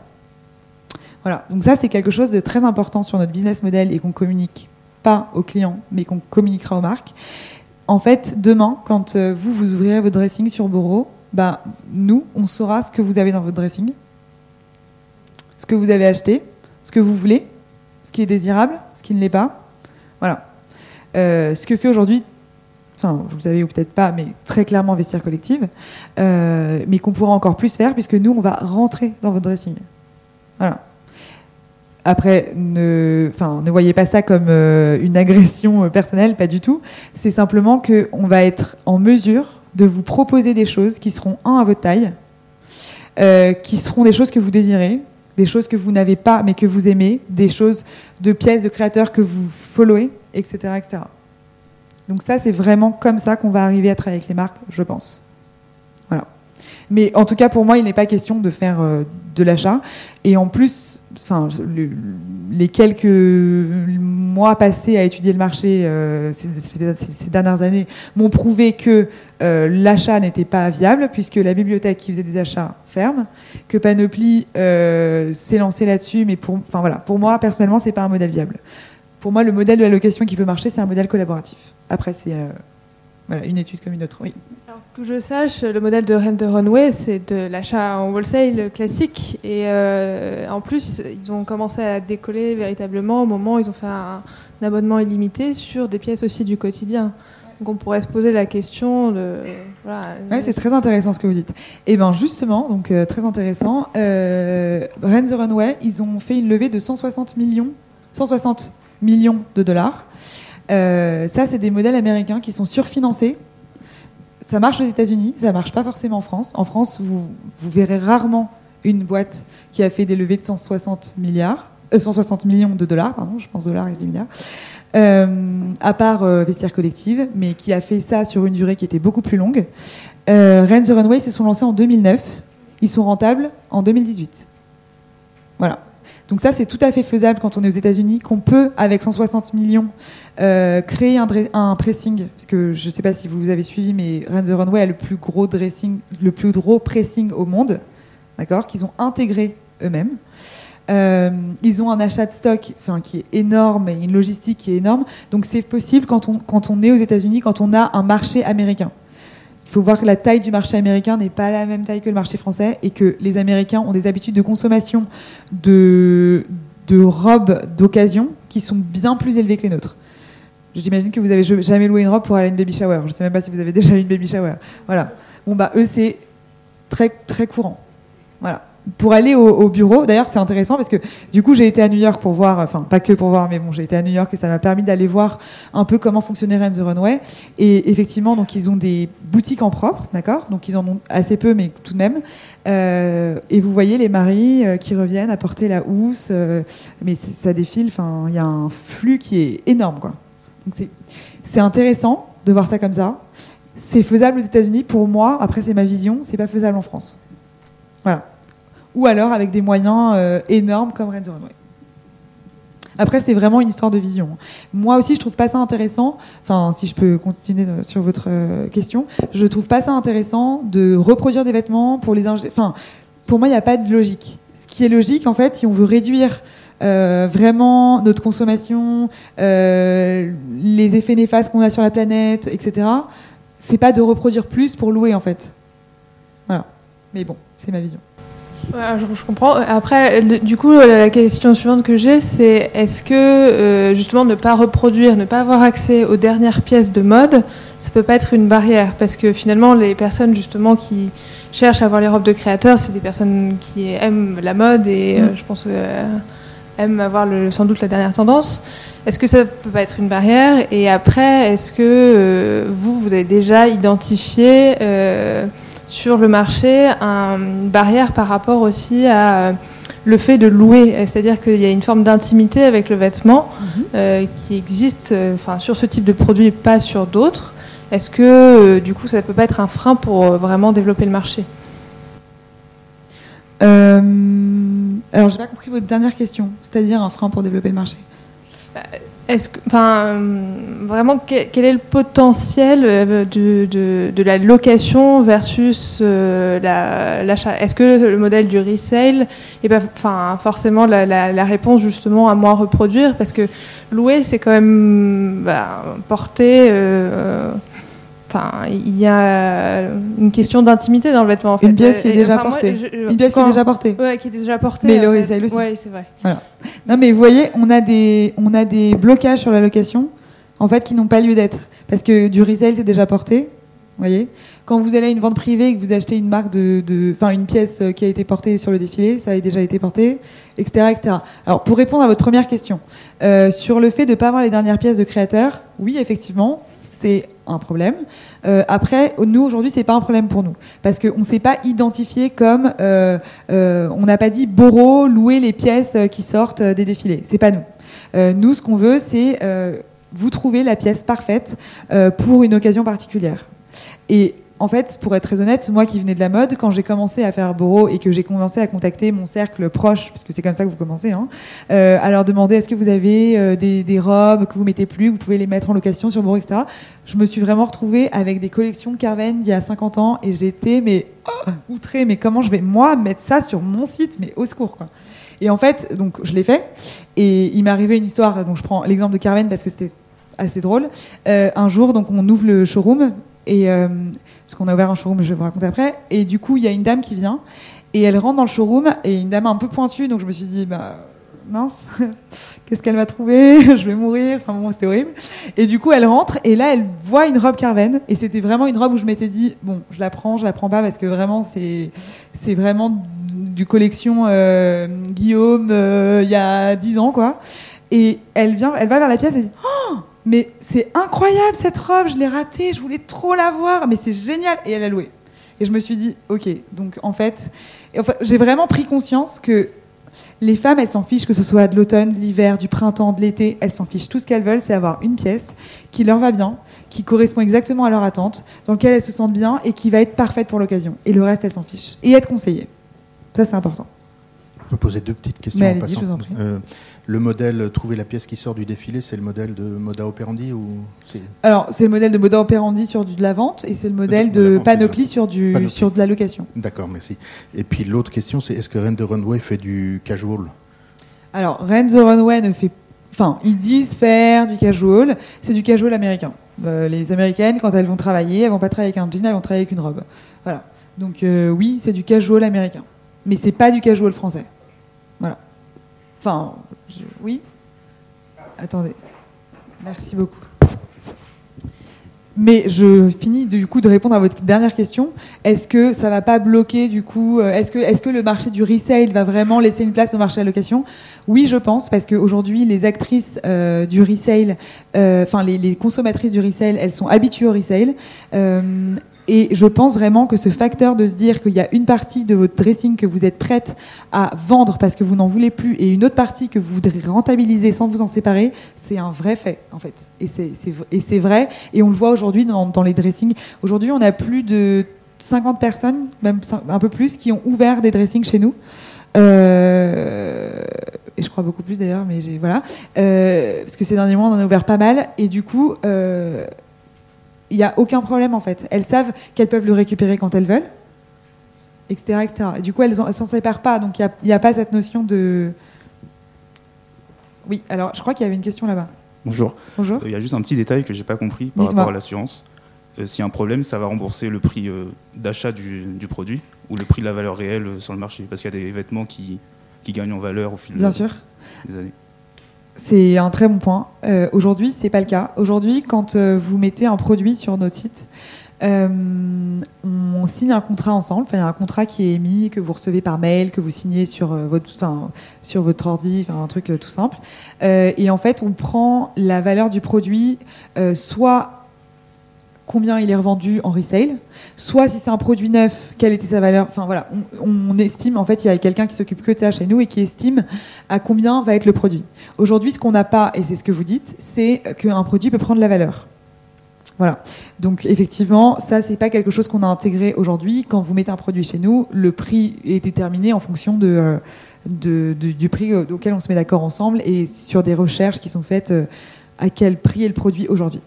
Voilà, donc ça, c'est quelque chose de très important sur notre business model et qu'on communique pas aux clients, mais qu'on communiquera aux marques. En fait, demain, quand euh, vous, ouvrirez votre dressing sur Boro, bah, nous, on saura ce que vous avez dans votre dressing, ce que vous avez acheté, ce que vous voulez, ce qui est désirable, ce qui ne l'est pas. Voilà. Euh, ce que fait aujourd'hui, enfin, vous le savez ou peut-être pas, mais très clairement Vestiaire Collective, euh, mais qu'on pourra encore plus faire puisque nous, on va rentrer dans votre dressing. Voilà. Après, ne, enfin, ne voyez pas ça comme euh, une agression euh, personnelle, pas du tout. C'est simplement qu'on va être en mesure de vous proposer des choses qui seront, un, à votre taille, euh, qui seront des choses que vous désirez, des choses que vous n'avez pas mais que vous aimez, des choses de pièces de créateurs que vous followez, etc. etc. Donc ça, c'est vraiment comme ça qu'on va arriver à travailler avec les marques, je pense. Voilà. Mais en tout cas, pour moi, il n'est pas question de faire de l'achat. Et en plus, enfin, le- les quelques mois passés à étudier le marché euh, ces, dernières années m'ont prouvé que euh, l'achat n'était pas viable, puisque la bibliothèque qui faisait des achats ferme, que Panoply euh, s'est lancé là-dessus, mais pour, enfin, voilà, pour moi, personnellement, c'est pas un modèle viable. Pour moi, le modèle de la location qui peut marcher, c'est un modèle collaboratif. Après, c'est voilà, une étude comme une autre. Oui. Alors, que je sache, le modèle de Rent the Runway, c'est de l'achat en wholesale classique. Et euh, en plus, ils ont commencé à décoller véritablement au moment où ils ont fait un, un abonnement illimité sur des pièces aussi du quotidien. Donc on pourrait se poser la question de... Voilà, Ouais, c'est très intéressant ce que vous dites. Et bien justement, donc euh, très intéressant, euh, Rent the Runway, ils ont fait une levée de 160 millions, 160 millions de dollars. Euh, ça, c'est des modèles américains qui sont surfinancés. Ça marche aux États-Unis, ça marche pas forcément en France. En France, vous, verrez rarement une boîte qui a fait des levées de 160 milliards, euh, 160 millions de dollars, pardon, je pense dollars milliards. Euh, à part euh, Vestiaire Collective, mais qui a fait ça sur une durée qui était beaucoup plus longue. Euh, Rent the Runway se sont lancés en 2009. Ils sont rentables en 2018. Voilà. Donc ça, c'est tout à fait faisable quand on est aux États-Unis, qu'on peut, avec 160 millions, euh, créer un, pressing. Parce que je ne sais pas si vous avez suivi, mais Rent the Runway a le plus gros dressing, le plus gros pressing au monde, d'accord, qu'ils ont intégré eux-mêmes. Euh, ils ont un achat de stock qui est énorme et une logistique qui est énorme. Donc c'est possible quand on, quand on est aux États-Unis, quand on a un marché américain. Il faut voir que la taille du marché américain n'est pas la même taille que le marché français et que les Américains ont des habitudes de consommation de, de robes d'occasion qui sont bien plus élevées que les nôtres. J'imagine que vous avez jamais loué une robe pour aller à une baby shower. Je ne sais même pas si vous avez [laughs] déjà eu une baby shower. Voilà. Bon bah eux c'est très très courant. Voilà. Pour aller au, au bureau, d'ailleurs c'est intéressant parce que du coup j'ai été à New York pour voir, enfin pas que pour voir, mais bon j'ai été à New York et ça m'a permis d'aller voir un peu comment fonctionnait Rent the Runway. Et effectivement donc ils ont des boutiques en propre, d'accord? Donc ils en ont assez peu mais tout de même. Euh, et vous voyez les maris euh, qui reviennent apporter la housse, euh, mais ça défile. Enfin il y a un flux qui est énorme quoi. Donc c'est intéressant de voir ça comme ça. C'est faisable aux États-Unis. Pour moi, après c'est ma vision, c'est pas faisable en France. Voilà. Ou alors avec des moyens euh, énormes comme Rent the Runway. Après, c'est vraiment une histoire de vision. Moi aussi, je trouve pas ça intéressant. Enfin, si je peux continuer euh, sur votre euh, question, je trouve pas ça intéressant de reproduire des vêtements pour les. Enfin, pour moi, il n'y a pas de logique. Ce qui est logique, en fait, si on veut réduire vraiment notre consommation, les effets néfastes qu'on a sur la planète, etc. C'est pas de reproduire plus pour louer, en fait. Voilà. Mais bon, c'est ma vision. Ouais, je, je comprends. Après, le- du coup, la question suivante que j'ai, c'est est-ce que euh, justement ne pas reproduire, ne pas avoir accès aux dernières pièces de mode, ça peut pas être une barrière? Parce que finalement, les personnes justement qui cherchent à avoir les robes de créateurs, c'est des personnes qui aiment la mode et euh, je pense euh, aiment avoir le- sans doute la dernière tendance. Est-ce que ça peut pas être une barrière? Et après, est-ce que euh, vous, vous avez déjà identifié euh, sur le marché un- une barrière par rapport aussi à euh, le fait de louer, c'est-à-dire qu'il y a une forme d'intimité avec le vêtement euh, qui existe euh, enfin, sur ce type de produit et pas sur d'autres. Est-ce que du coup ça peut pas être un frein pour vraiment développer le marché? Euh, alors, j'ai pas compris votre dernière question, c'est-à-dire un frein pour développer le marché? Est-ce que, enfin, vraiment, que- quel est le potentiel euh, de, de- la location versus euh, la- l'achat? Est-ce que le modèle du resale est pas, enfin, forcément la réponse justement à moins reproduire? Parce que louer, c'est quand même bah, porter. euh, Enfin, il y a une question d'intimité dans le vêtement. En fait. Une pièce qui est déjà enfin, moi, portée. je- Une pièce qui est déjà portée. Ouais, qui est déjà portée. Mais le en fait. resale aussi. Ouais, c'est vrai. Non, mais vous voyez, on a des, on a des blocages sur la location, en fait, qui n'ont pas lieu d'être. Parce que du resale, c'est déjà porté, voyez Quand vous allez à une vente privée et que vous achetez une marque de, enfin une pièce euh, qui a été portée sur le défilé, ça a déjà été porté, etc., etc. Alors pour répondre à votre première question euh, sur le fait de ne pas avoir les dernières pièces de créateurs, oui effectivement c'est un problème. Euh, après, nous aujourd'hui c'est pas un problème pour nous parce qu'on ne s'est pas identifié comme, on n'a pas dit Boro louer les pièces qui sortent des défilés. C'est pas nous. Nous ce qu'on veut c'est vous trouver la pièce parfaite pour une occasion particulière. Et en fait, pour être très honnête, moi qui venais de la mode, quand j'ai commencé à faire Boro et que j'ai commencé à contacter mon cercle proche, parce que c'est comme ça que vous commencez, hein, euh, à leur demander est-ce que vous avez euh, des, robes que vous mettez plus, vous pouvez les mettre en location sur Boro, etc. Je me suis vraiment retrouvée avec des collections Carven d'il y a 50 ans et j'étais mais oh, outrée, mais comment je vais moi mettre ça sur mon site, mais au secours quoi. Et en fait, donc je l'ai fait. Et il m'est arrivé une histoire. Donc je prends l'exemple de Carmen parce que c'était assez drôle. Euh, un jour, donc on ouvre le showroom et euh, parce qu'on a ouvert un showroom, je vais vous raconter après. Et du coup, il y a une dame qui vient et elle rentre dans le showroom et une dame un peu pointue. Donc je me suis dit, bah mince, [laughs] qu'est-ce qu'elle va trouver? [laughs] Je vais mourir. Enfin bon, c'était horrible. Et du coup, elle rentre et là, elle voit une robe Carven et c'était vraiment une robe où je m'étais dit, bon, je la prends, je la prends pas parce que vraiment, c'est vraiment du collection euh, Guillaume euh, il y a 10 ans quoi. Et elle vient, elle va vers la pièce et dit oh mais c'est incroyable cette robe, je l'ai ratée, je voulais trop la voir, mais c'est génial et elle a loué. Et je me suis dit ok donc en fait, enfin, j'ai vraiment pris conscience que les femmes, elles s'en fichent, que ce soit de l'automne, de l'hiver, du printemps, de l'été, elles s'en fichent. Tout ce qu'elles veulent, c'est avoir une pièce qui leur va bien, qui correspond exactement à leur attente, dans laquelle elles se sentent bien et qui va être parfaite pour l'occasion. Et le reste, elles s'en fichent. Et être conseillées. Ça, c'est important. Je peux poser deux petites questions Mais en allez-y, passant. je vous en prie. Euh, le modèle trouver la pièce qui sort du défilé, c'est le modèle de Moda Operandi ou Alors, c'est le modèle de Moda Operandi sur du, de la vente et c'est le modèle De de vente, Panoply sur, du, Panoply. sur de la location. D'accord, merci. Et puis l'autre question, c'est est-ce que Rent the Runway fait du casual? Alors, Rent the Runway ne fait. Enfin, ils disent faire du casual. C'est du casual américain. Euh, les américaines, quand elles vont travailler, elles vont pas travailler avec un jean, elles vont travailler avec une robe. Voilà. Donc, euh, oui, c'est du casual américain. Mais c'est pas du casual français. Voilà. Enfin, oui. Attendez. Merci beaucoup. Mais je finis du coup de répondre à votre dernière question. Est-ce que ça va pas bloquer du coup euh, Est-ce que, le marché du resale va vraiment laisser une place au marché de la location Oui, je pense, parce qu'aujourd'hui, les actrices euh, du resale, euh, enfin les, consommatrices du resale, elles sont habituées au resale. Et je pense vraiment que ce facteur de se dire qu'il y a une partie de votre dressing que vous êtes prête à vendre parce que vous n'en voulez plus et une autre partie que vous voudrez rentabiliser sans vous en séparer, c'est un vrai fait en fait. Et c'est vrai. Et on le voit aujourd'hui dans, les dressings. Aujourd'hui, on a plus de 50 personnes, même un peu plus, qui ont ouvert des dressings chez nous. Euh, et je crois beaucoup plus d'ailleurs, mais voilà. Euh, parce que ces derniers mois, on en a ouvert pas mal. Et du coup, euh, il n'y a aucun problème en fait. Elles savent qu'elles peuvent le récupérer quand elles veulent, etc. etc. Et du coup, elles ne s'en séparent pas. Donc il n'y a, pas cette notion de. Oui, alors je crois qu'il y avait une question là-bas. Bonjour. Bonjour. Euh, Il y a juste un petit détail que j'ai pas compris par rapport à l'assurance. Euh, S'il y a un problème, ça va rembourser le prix euh, d'achat du, du produit ou le prix de la valeur réelle euh, sur le marché Parce qu'il y a des vêtements qui, qui gagnent en valeur au fil Bien de- sûr. des années. C'est un très bon point. Euh, Aujourd'hui, c'est pas le cas. Aujourd'hui, quand euh, vous mettez un produit sur notre site, euh, on signe un contrat ensemble. Il y a un contrat qui est émis, que vous recevez par mail, que vous signez sur euh, votre, ordi, un truc tout simple. Et en fait, on prend la valeur du produit, soit combien il est revendu en resale, soit si c'est un produit neuf, quelle était sa valeur. Enfin voilà, on, estime, en fait, il y a quelqu'un qui s'occupe que de ça chez nous et qui estime à combien va être le produit. Aujourd'hui, ce qu'on n'a pas, et c'est ce que vous dites, c'est qu'un produit peut prendre la valeur. Voilà. Donc effectivement, ça c'est pas quelque chose qu'on a intégré aujourd'hui. Quand vous mettez un produit chez nous, le prix est déterminé en fonction de, euh, du prix auquel on se met d'accord ensemble et sur des recherches qui sont faites euh, à quel prix est le produit aujourd'hui.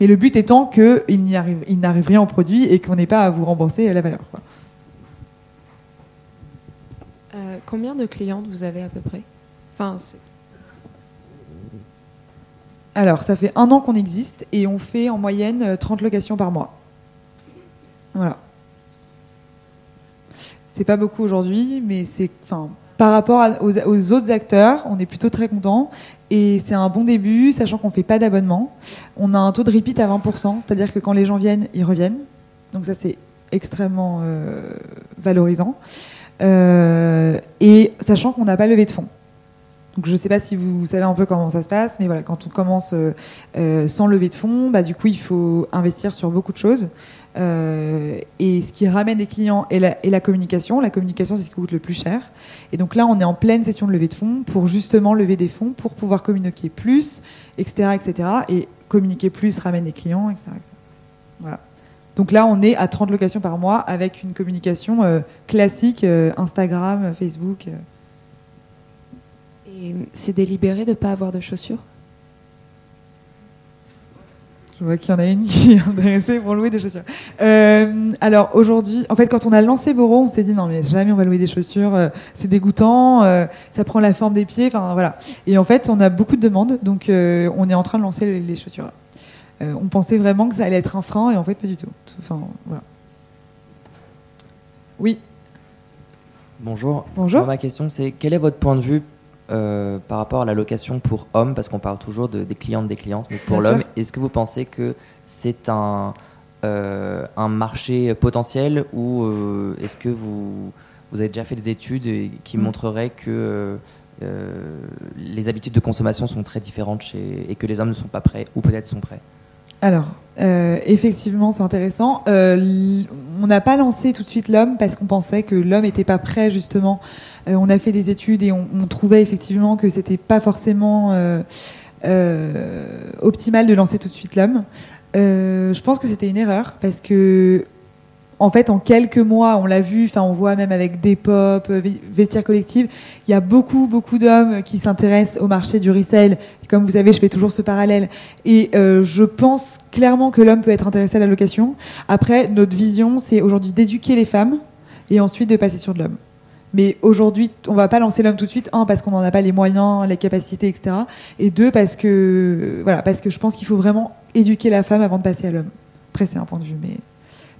Mais le but étant qu'il il n'arrive rien au produit et qu'on n'ait pas à vous rembourser la valeur. quoi. Euh, combien de clientes vous avez à peu près? Enfin, Alors, ça fait un an qu'on existe et on fait en moyenne euh, 30 locations par mois. Voilà. C'est pas beaucoup aujourd'hui, mais c'est. Enfin, par rapport aux, autres acteurs, on est plutôt très content. Et c'est un bon début, sachant qu'on fait pas d'abonnement. On a un taux de repeat à 20%, c'est-à-dire que quand les gens viennent, ils reviennent. Donc ça, c'est extrêmement euh, valorisant. Euh, et sachant qu'on n'a pas levé de fonds. Donc je ne sais pas si vous savez un peu comment ça se passe, mais voilà, quand on commence euh, euh, sans lever de fonds, bah, du coup, il faut investir sur beaucoup de choses. Euh, et ce qui ramène des clients est la, la communication. La communication, c'est ce qui coûte le plus cher. Et donc là, on est en pleine session de levée de fonds pour justement lever des fonds pour pouvoir communiquer plus, etc., etc. Et communiquer plus ramène des clients, etc. Voilà. Donc là, on est à 30 locations par mois avec une communication classique, Instagram, Facebook. Et c'est délibéré de ne pas avoir de chaussures Je vois qu'il y en a une qui est intéressée pour louer des chaussures. Euh, alors aujourd'hui, en fait, quand on a lancé Boro, on s'est dit non mais jamais on va louer des chaussures, euh, c'est dégoûtant, euh, ça prend la forme des pieds, enfin voilà. Et en fait, on a beaucoup de demandes, donc on est en train de lancer les, les chaussures. Euh, on pensait vraiment que ça allait être un frein, et en fait pas du tout. Enfin voilà. Oui. Bonjour. Bonjour. Ma question, c'est quel est votre point de vue euh, par rapport à la location pour hommes Parce qu'on parle toujours de- des clientes, des clientes, mais pour l'homme, est-ce que vous pensez que c'est un, euh, un marché potentiel ou euh, est-ce que vous, vous avez déjà fait des études et- qui Mm. montreraient que les habitudes de consommation sont très différentes chez, et que les hommes ne sont pas prêts ou peut-être sont prêts? Alors, euh, effectivement, c'est intéressant. Euh, on n'a pas lancé tout de suite l'homme parce qu'on pensait que l'homme n'était pas prêt, justement. Euh, on a fait des études et on, trouvait effectivement que c'était pas forcément optimal de lancer tout de suite l'homme. Je pense que c'était une erreur parce que en fait, en quelques mois, on l'a vu, enfin, on voit même avec Depop, euh, Ve- Vestiaire Collective, il y a beaucoup, beaucoup d'hommes qui s'intéressent au marché du resale. Comme vous savez, je fais toujours ce parallèle. Et euh, je pense clairement que l'homme peut être intéressé à la location. Après, notre vision, c'est aujourd'hui d'éduquer les femmes et ensuite de passer sur de l'homme. Mais aujourd'hui, on va pas lancer l'homme tout de suite. Un, parce qu'on n'en a pas les moyens, les capacités, etc. Et deux, parce que voilà, parce que je pense qu'il faut vraiment éduquer la femme avant de passer à l'homme. Après, c'est un point de vue, mais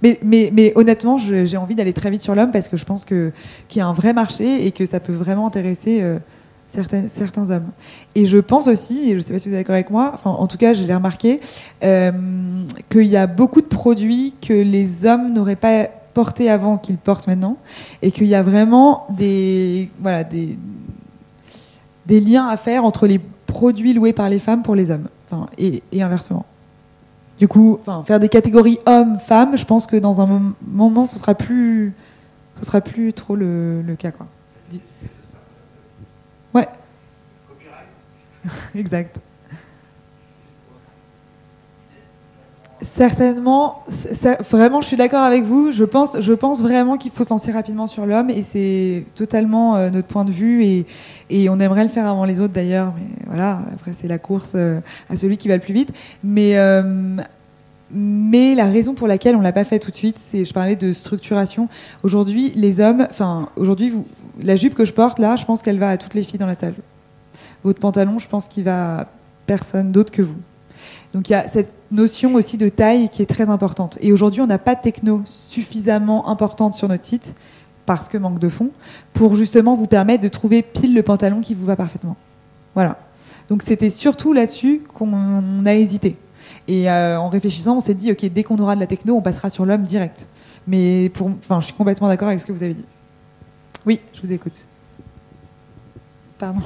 mais, honnêtement, j'ai envie d'aller très vite sur l'homme parce que je pense qu'il y a un vrai marché et que ça peut vraiment intéresser euh, certains, hommes. Et je pense aussi, et je ne sais pas si vous êtes d'accord avec moi, enfin en tout cas je l'ai remarqué, euh, qu'il y a beaucoup de produits que les hommes n'auraient pas portés avant qu'ils portent maintenant, et qu'il y a vraiment des liens à faire entre les produits loués par les femmes pour les hommes, et inversement. Du coup, enfin, faire des catégories hommes-femmes, je pense que dans un mom- moment, ce sera plus, ce sera plus trop le, le cas, quoi. Ouais. [laughs] exact. Certainement, vraiment, je suis d'accord avec vous. Je pense, je pense vraiment qu'il faut se lancer rapidement sur l'homme et c'est totalement euh, notre point de vue et, on aimerait le faire avant les autres d'ailleurs. Mais voilà, après c'est la course euh, à celui qui va le plus vite. Mais euh, mais la raison pour laquelle on l'a pas fait tout de suite, c'est je parlais de structuration. Aujourd'hui, les hommes, enfin aujourd'hui, la jupe que je porte là, je pense qu'elle va à toutes les filles dans la salle. Votre pantalon, je pense qu'il va à personne d'autre que vous. Donc il y a cette notion aussi de taille qui est très importante. Et aujourd'hui, on n'a pas de techno suffisamment importante sur notre site parce que manque de fonds pour justement vous permettre de trouver pile le pantalon qui vous va parfaitement. Voilà. Donc c'était surtout là-dessus qu'on a hésité. Et euh, en réfléchissant, on s'est dit ok, dès qu'on aura de la techno, on passera sur l'homme direct. Mais pour, enfin, je suis complètement d'accord avec ce que vous avez dit. Oui, je vous écoute. Pardon.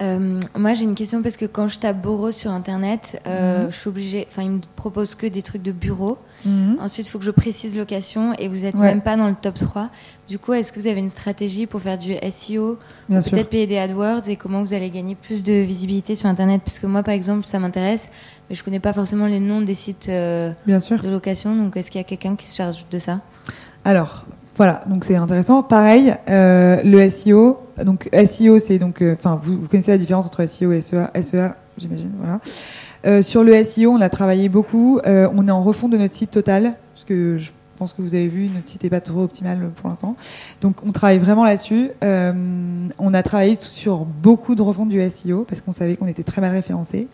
Euh, moi, j'ai une question parce que quand je tape Boro sur internet, euh, Mhm. je suis obligée. Enfin, il me propose que des trucs de bureau. Mhm. Ensuite, il faut que je précise location et vous n'êtes Ouais. même pas dans le top 3. Du coup, est-ce que vous avez une stratégie pour faire du SEO Bien ou sûr. Peut-être payer des AdWords et comment vous allez gagner plus de visibilité sur internet? Parce que moi, par exemple, ça m'intéresse, mais je connais pas forcément les noms des sites euh, Bien sûr. de location. Donc, est-ce qu'il y a quelqu'un qui se charge de ça? Alors, voilà, donc c'est intéressant. Pareil, euh, le SEO. Donc SEO, c'est donc, euh, enfin, vous, connaissez la différence entre SEO et SEA, SEA j'imagine, voilà. Euh, sur le SEO, on a travaillé beaucoup. On est en refonte de notre site total, parce que je Je pense que vous avez vu, notre site n'est pas trop optimal pour l'instant. Donc on travaille vraiment là-dessus. Euh, on a travaillé sur beaucoup de refonte du SEO parce qu'on savait qu'on était très mal référencé.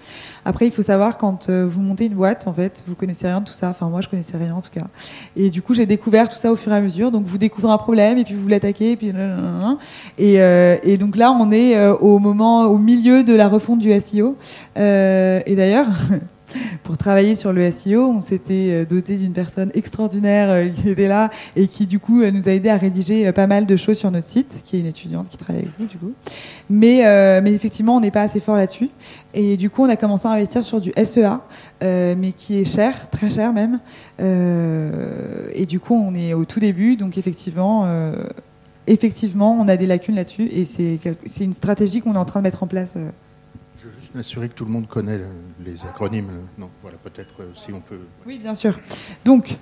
Après, il faut savoir quand euh, vous montez une boîte, en fait, vous connaissez rien de tout ça. Enfin, moi, je connaissais rien en tout cas. Et du coup, j'ai découvert tout ça au fur et à mesure. Donc vous découvrez un problème et puis vous l'attaquez et puis euh, donc là, on est au moment, au milieu de la refonte du SEO. et d'ailleurs. [laughs] pour travailler sur le SEO. On s'était euh, doté d'une personne extraordinaire euh, qui était là et qui du coup euh, nous a aidé à rédiger pas mal de choses sur notre site, qui est une étudiante qui travaille avec vous du coup. Mais, effectivement, on n'est pas assez fort là-dessus. Et du coup, on a commencé à investir sur du SEA, mais qui est cher, très cher même. et du coup, on est au tout début, donc effectivement effectivement, on a des lacunes là-dessus et c'est une stratégie qu'on est en train de mettre en place m'assurer que tout le monde connaît les acronymes. Non, voilà, peut-être euh, si on peut. Oui, bien sûr. Donc,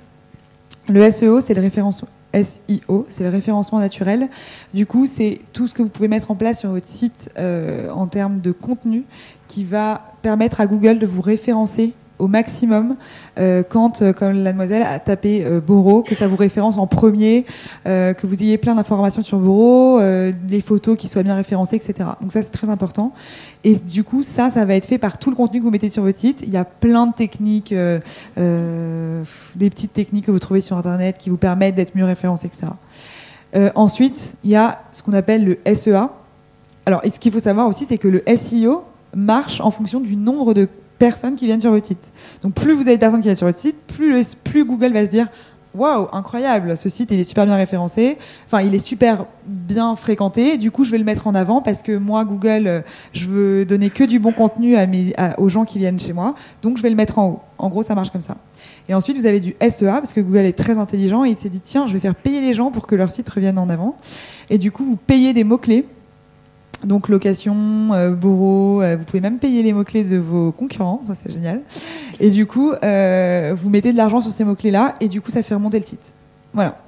le SEO, c'est le référencement. SEO, c'est le référencement naturel. Du coup, c'est tout ce que vous pouvez mettre en place sur votre site euh, en termes de contenu qui va permettre à Google de vous référencer au maximum euh, quand, euh, comme la demoiselle a tapé euh, que ça vous référence en premier, que vous ayez plein d'informations sur Boro, les photos qui soient bien référencées, etc. Donc ça, c'est très important. Et du coup, ça, ça va être fait par tout le contenu que vous mettez sur votre site. Il y a plein de techniques, des petites techniques que vous trouvez sur Internet qui vous permettent d'être mieux référencé, etc. ensuite, il y a ce qu'on appelle le SEA. Alors, ce qu'il faut savoir aussi, c'est que le SEO marche en fonction du nombre de personnes qui viennent sur votre site. Donc plus vous avez de personnes qui viennent sur votre site, plus, Google va se dire waouh, incroyable, ce site il est super bien référencé, enfin il est super bien fréquenté, du coup je vais le mettre en avant parce que moi Google, euh, je veux donner que du bon contenu aux gens qui viennent chez moi, donc je vais le mettre en haut. En gros ça marche comme ça. Et ensuite vous avez du SEA parce que Google est très intelligent et il s'est dit tiens je vais faire payer les gens pour que leur site revienne en avant. Et du coup vous payez des mots-clés donc location, euh, bourreau, euh, vous pouvez même payer les mots-clés de vos concurrents, ça c'est génial. Et du coup, euh, vous mettez de l'argent sur ces mots-clés-là, et du coup, ça fait remonter le site. Voilà.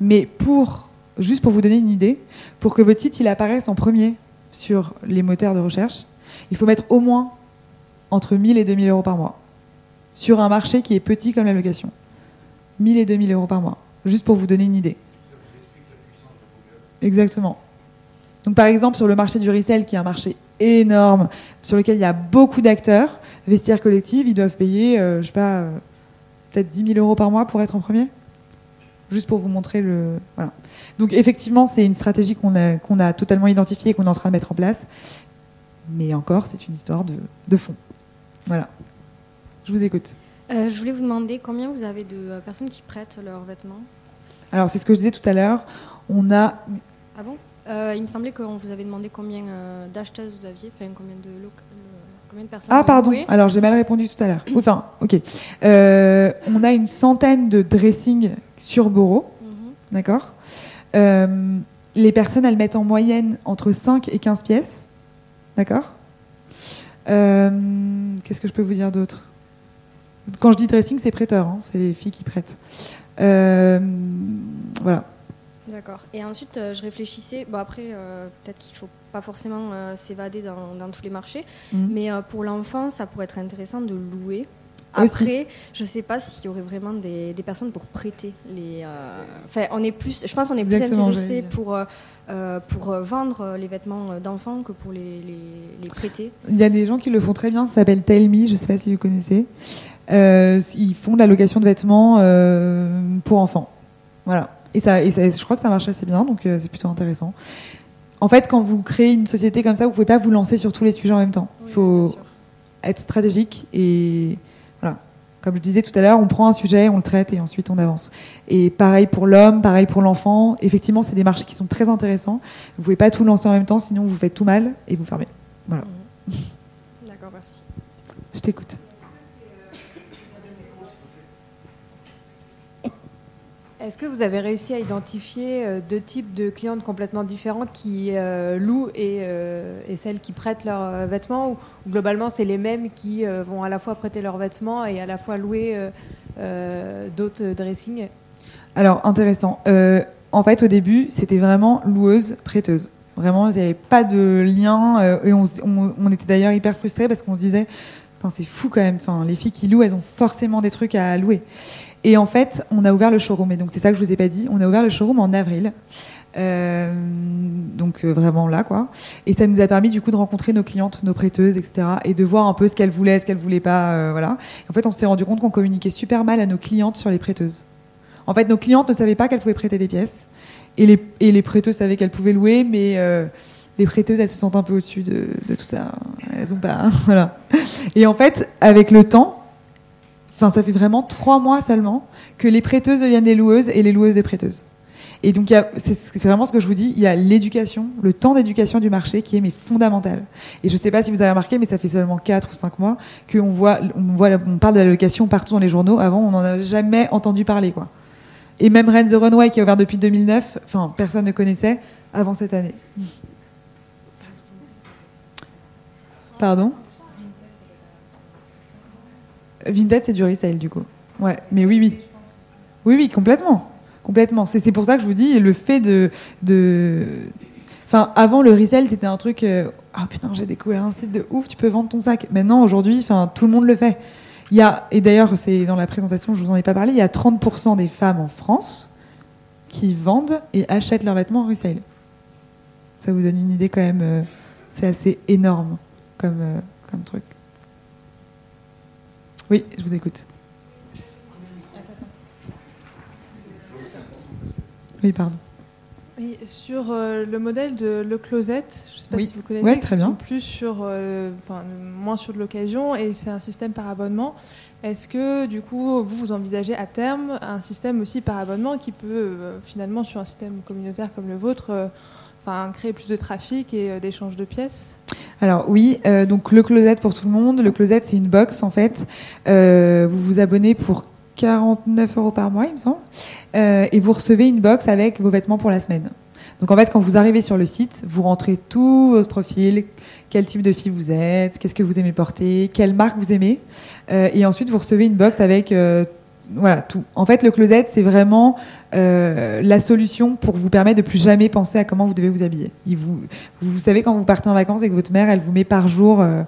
Mais pour, juste pour vous donner une idée, pour que votre site il apparaisse en premier sur les moteurs de recherche, il faut mettre au moins entre 1000 et 2000 euros par mois sur un marché qui est petit comme la location. 1000 et 2000 euros par mois, juste pour vous donner une idée. Exactement. Donc, par exemple, sur le marché du resell, qui est un marché énorme, sur lequel il y a beaucoup d'acteurs, Vestiaire Collective, ils doivent payer, euh, je sais pas, euh, peut-être 10 000 euros par mois pour être en premier Juste pour vous montrer le. Voilà. Donc, effectivement, c'est une stratégie qu'on a, qu'on a totalement identifiée et qu'on est en train de mettre en place. Mais encore, c'est une histoire de, de fond. Voilà. Je vous écoute. Euh, je voulais vous demander combien vous avez de personnes qui prêtent leurs vêtements? Alors, c'est ce que je disais tout à l'heure. On a. Ah bon? euh, il me semblait qu'on vous avait demandé combien euh, d'acheteuses vous aviez, enfin combien de, personnes. Ah pardon, alors j'ai mal répondu tout à l'heure. Enfin, ok. Euh, on a une centaine de dressings sur Boro, mhm. d'accord Les personnes, elles mettent en moyenne entre 5 et 15 pièces, d'accord Qu'est-ce que je peux vous dire d'autre? Quand je dis dressing, c'est prêteur, hein, c'est les filles qui prêtent. voilà. D'accord. Et ensuite, euh, je réfléchissais. Bon, après, euh, peut-être qu'il ne faut pas forcément euh, s'évader dans, tous les marchés, mhm. mais pour l'enfant, ça pourrait être intéressant de louer. Après, je ne sais pas s'il y aurait vraiment des, personnes pour prêter les. Enfin, on est plus. Je pense qu'on est plus intéressé pour pour vendre les vêtements d'enfants que pour les, les, prêter. Il y a des gens qui le font très bien. Ça s'appelle Tell Me. Je ne sais pas si vous connaissez. ils font de la location de vêtements pour enfants. Voilà. Et, ça, et je crois que ça marche assez bien, donc euh, c'est plutôt intéressant. En fait, quand vous créez une société comme ça, vous ne pouvez pas vous lancer sur tous les sujets en même temps. Il faut être stratégique et voilà. Comme je disais tout à l'heure, on prend un sujet, on le traite et ensuite on avance. Et pareil pour l'homme, pareil pour l'enfant. Effectivement, c'est des marchés qui sont très intéressants. Vous ne pouvez pas tout lancer en même temps, sinon vous faites tout mal et vous fermez. Voilà. D'accord, merci. Je t'écoute. Est-ce que vous avez réussi à identifier euh, deux types de clientes complètement différentes qui euh, louent euh, et, celles qui prêtent leurs vêtements Ou, globalement, c'est les mêmes qui vont à la fois prêter leurs vêtements et à la fois louer d'autres dressings? Alors, intéressant. en fait, au début, c'était vraiment loueuse-prêteuse. Vraiment, il n'y avait pas de lien. et on, on était d'ailleurs hyper frustrés parce qu'on se disait c'est fou quand même. Enfin, les filles qui louent, elles ont forcément des trucs à louer. Et en fait, on a ouvert le showroom. Et donc, c'est ça que je vous ai pas dit. On a ouvert le showroom en avril. Euh, donc euh, vraiment là quoi. Et ça nous a permis du coup de rencontrer nos clientes, nos prêteuses, etc. Et de voir un peu ce qu'elles voulaient, ce qu'elles voulaient pas, euh, voilà. En fait, on s'est rendu compte qu'on communiquait super mal à nos clientes sur les prêteuses. En fait, nos clientes ne savaient pas qu'elles pouvaient prêter des pièces, et les, prêteuses savaient qu'elles pouvaient louer, mais euh, les prêteuses, elles se sentent un peu au-dessus de, de tout ça. Elles ont pas, [laughs] voilà. Et en fait, avec le temps, enfin, ça fait vraiment trois mois seulement que les prêteuses deviennent des loueuses et les loueuses des prêteuses. Et donc, c'est vraiment ce que je vous dis, il y a l'éducation, le temps d'éducation du marché qui est mais fondamental. Et je ne sais pas si vous avez remarqué, mais ça fait seulement 4 ou 5 mois qu'on voit, on voit, on parle de la location partout dans les journaux. Avant, on n'en a jamais entendu parler, quoi. Et même Rennes the Runway, qui a ouvert depuis 2009, enfin, personne ne connaissait avant cette année. Pardon? Vinted, c'est du resale, du coup. Ouais, mais oui, oui. Oui, oui, complètement. Complètement. C'est pour ça que je vous dis, le fait de. de... Enfin, avant, le resell, c'était un truc. Ah putain, j'ai découvert un site de ouf, tu peux vendre ton sac. Maintenant, aujourd'hui, enfin, tout le monde le fait. Il y a, et d'ailleurs, c'est dans la présentation, je vous en ai pas parlé, il y a 30% des femmes en France qui vendent et achètent leurs vêtements en resale. Ça vous donne une idée quand même. euh, c'est assez énorme comme, euh, comme truc. Oui, je vous écoute. Oui, pardon. Oui, sur euh, le modèle de Le Closet, je ne sais pas Oui. si vous connaissez, Ouais, très bien. plus sur, euh, enfin, moins sur de l'occasion et c'est un système par abonnement. Est-ce que du coup vous vous envisagez à terme un système aussi par abonnement qui peut euh, finalement sur un système communautaire comme le vôtre, enfin créer plus de trafic et euh, d'échange de pièces Alors oui, euh, donc le closet pour tout le monde. Le closet, c'est une box en fait. Euh, vous vous abonnez pour 49 euros par mois, il me semble, et vous recevez une box avec vos vêtements pour la semaine. Donc en fait, quand vous arrivez sur le site, vous rentrez tous vos profils, quel type de fille vous êtes, qu'est-ce que vous aimez porter, quelle marque vous aimez, et ensuite vous recevez une box avec voilà tout. En fait, le closet, c'est vraiment euh, la solution pour vous permettre de plus jamais penser à comment vous devez vous habiller. Il vous, vous savez quand vous partez en vacances et que votre mère, elle vous met par jour euh,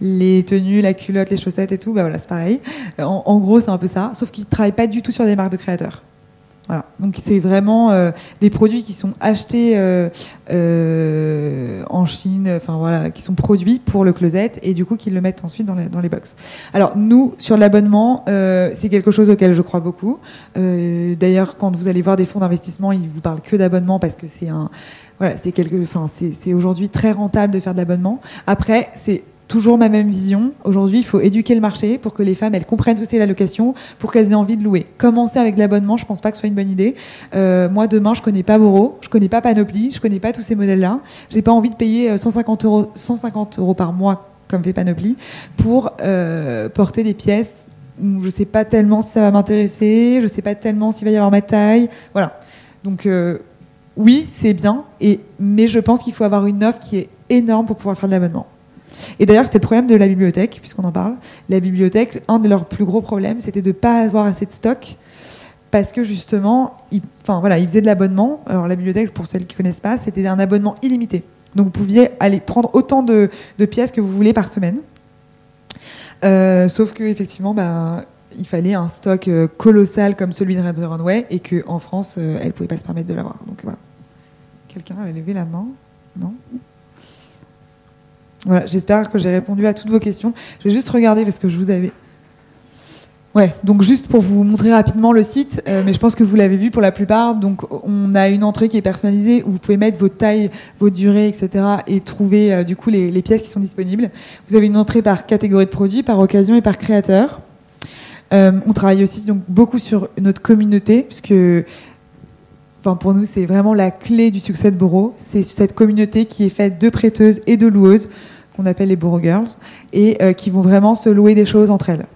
les tenues, la culotte, les chaussettes et tout, bah voilà, c'est pareil. En, en gros, c'est un peu ça, sauf qu'ils ne travaillent pas du tout sur des marques de créateurs. Voilà. Donc c'est vraiment euh, des produits qui sont achetés euh, euh, en Chine, enfin voilà, qui sont produits pour le closet et du coup qu'ils le mettent ensuite dans les, dans les box. Alors nous, sur l'abonnement, c'est quelque chose auquel je crois beaucoup. D'ailleurs, quand vous allez voir des fonds d'investissement, ils vous parlent que d'abonnement parce que c'est un, voilà, c'est quelque, enfin c'est aujourd'hui très rentable de faire de l'abonnement. Après, c'est toujours ma même vision. Aujourd'hui, il faut éduquer le marché pour que les femmes elles comprennent ce que c'est la location, pour qu'elles aient envie de louer. Commencer avec l'abonnement, je pense pas que ce soit une bonne idée. Euh, moi, demain, je connais pas Boro, je connais pas Panoply, je connais pas tous ces modèles-là. J'ai pas envie de payer euh, 150 euros, 150 euros par mois comme fait Panoply pour euh, porter des pièces où je sais pas tellement si ça va m'intéresser, je sais pas tellement s'il va y avoir ma taille. Voilà. Donc euh, oui, c'est bien, mais je pense qu'il faut avoir une offre qui est énorme pour pouvoir faire de l'abonnement. Et d'ailleurs, c'était le problème de la bibliothèque, puisqu'on en parle. La bibliothèque, un de leurs plus gros problèmes, c'était de ne pas avoir assez de stock, parce que justement, ils, voilà, ils faisaient de l'abonnement. Alors la bibliothèque, pour celles qui ne connaissent pas, c'était un abonnement illimité. Donc vous pouviez aller prendre autant de, pièces que vous voulez par semaine. Euh, sauf que effectivement, bah, il fallait un stock euh, colossal comme celui de Red the Runway, et qu'en France, euh, elle ne pouvait pas se permettre de l'avoir. Donc voilà. Quelqu'un avait levé la main? Non? Voilà, j'espère que j'ai répondu à toutes vos questions. Je vais juste regarder parce que je vous avais. Ouais, donc juste pour vous montrer rapidement le site, euh, mais je pense que vous l'avez vu pour la plupart. Donc on a une entrée qui est personnalisée où vous pouvez mettre vos tailles, vos durées, etc. et trouver euh, du coup les, les pièces qui sont disponibles. Vous avez une entrée par catégorie de produits, par occasion et par créateur. Euh, on travaille aussi donc beaucoup sur notre communauté puisque Enfin, pour nous, c'est vraiment la clé du succès de Boro. C'est cette communauté qui est faite de prêteuses et de loueuses, qu'on appelle les Boro Girls, et euh, qui vont vraiment se louer des choses entre elles.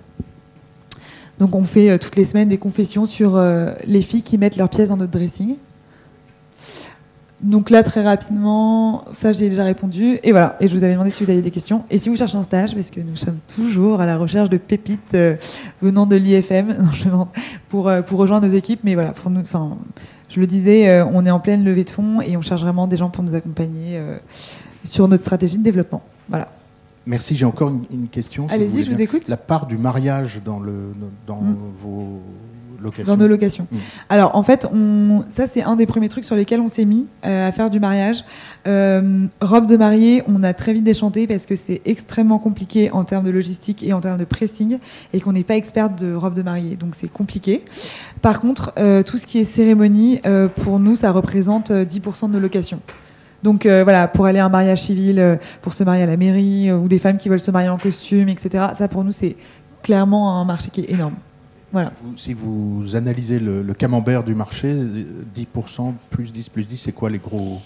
Donc, on fait euh, toutes les semaines des confessions sur euh, les filles qui mettent leurs pièces dans notre dressing. Donc là, très rapidement, ça j'ai déjà répondu. Et voilà, et je vous avais demandé si vous aviez des questions. Et si vous cherchez un stage, parce que nous sommes toujours à la recherche de pépites venant de l'IFM [laughs] pour, pour rejoindre nos équipes. Mais voilà, pour nous, enfin, je le disais, euh, on est en pleine levée de fonds et on cherche vraiment des gens pour nous accompagner euh, sur notre stratégie de développement. Voilà. Merci, j'ai encore une, une question. si Allez-y, je vous écoute. La part du mariage dans, le, dans Mm. vos locations. Dans nos locations. Mm. Alors en fait, on... ça c'est un des premiers trucs sur lesquels on s'est mis euh, à faire du mariage. Euh, robe de mariée, on a très vite déchanté parce que c'est extrêmement compliqué en termes de logistique et en termes de pressing et qu'on n'est pas experte de robe de mariée, donc c'est compliqué. Par contre, euh, tout ce qui est cérémonie, euh, pour nous, ça représente euh, 10% de nos locations. Donc euh, voilà, pour aller à un mariage civil, euh, pour se marier à la mairie, euh, ou des femmes qui veulent se marier en costume, etc. Ça pour nous, c'est clairement un marché qui est énorme. Voilà. Vous- si vous analysez le, le camembert du marché, euh, 10%, plus 10, plus 10, c'est quoi les gros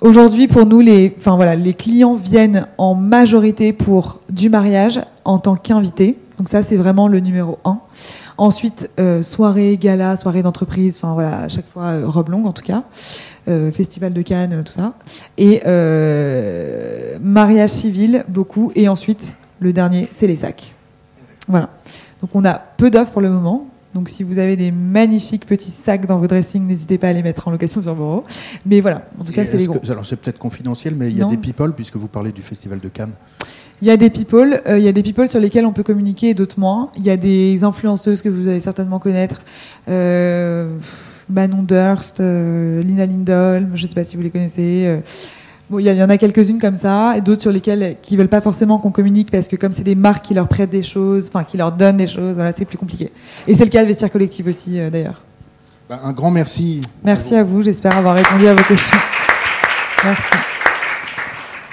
Aujourd'hui, pour nous, les, enfin, voilà, les clients viennent en majorité pour du mariage en tant qu'invités. Donc ça, c'est vraiment le numéro un. Ensuite, euh, soirée, gala, soirée d'entreprise, enfin voilà, à chaque fois euh, robe longue en tout cas, Euh, festival de Cannes, tout ça. Et mariage civil, beaucoup. Et ensuite, le dernier, c'est les sacs. Voilà. Donc on a peu d'offres pour le moment. Donc si vous avez des magnifiques petits sacs dans vos dressings, n'hésitez pas à les mettre en location sur Boro. Mais voilà, en tout cas, c'est les gros. que- alors c'est peut-être confidentiel, mais il y a Non. des people, puisque vous parlez du festival de Cannes. Il y a des people, euh, il y a des people sur lesquels on peut communiquer et d'autres moins. Il y a des influenceuses que vous allez certainement connaître, euh, Manon Durst, euh, Lina Lindholm, je ne sais pas si vous les connaissez. Euh. Bon, il y, en a quelques-unes comme ça, et d'autres sur lesquelles qui veulent pas forcément qu'on communique parce que comme c'est des marques qui leur prêtent des choses, enfin qui leur donnent des choses, voilà, c'est plus compliqué. Et c'est le cas de Vestiaire Collective aussi euh, d'ailleurs. Ben, un grand merci. Merci à vous, j'espère avoir répondu à vos questions. Merci.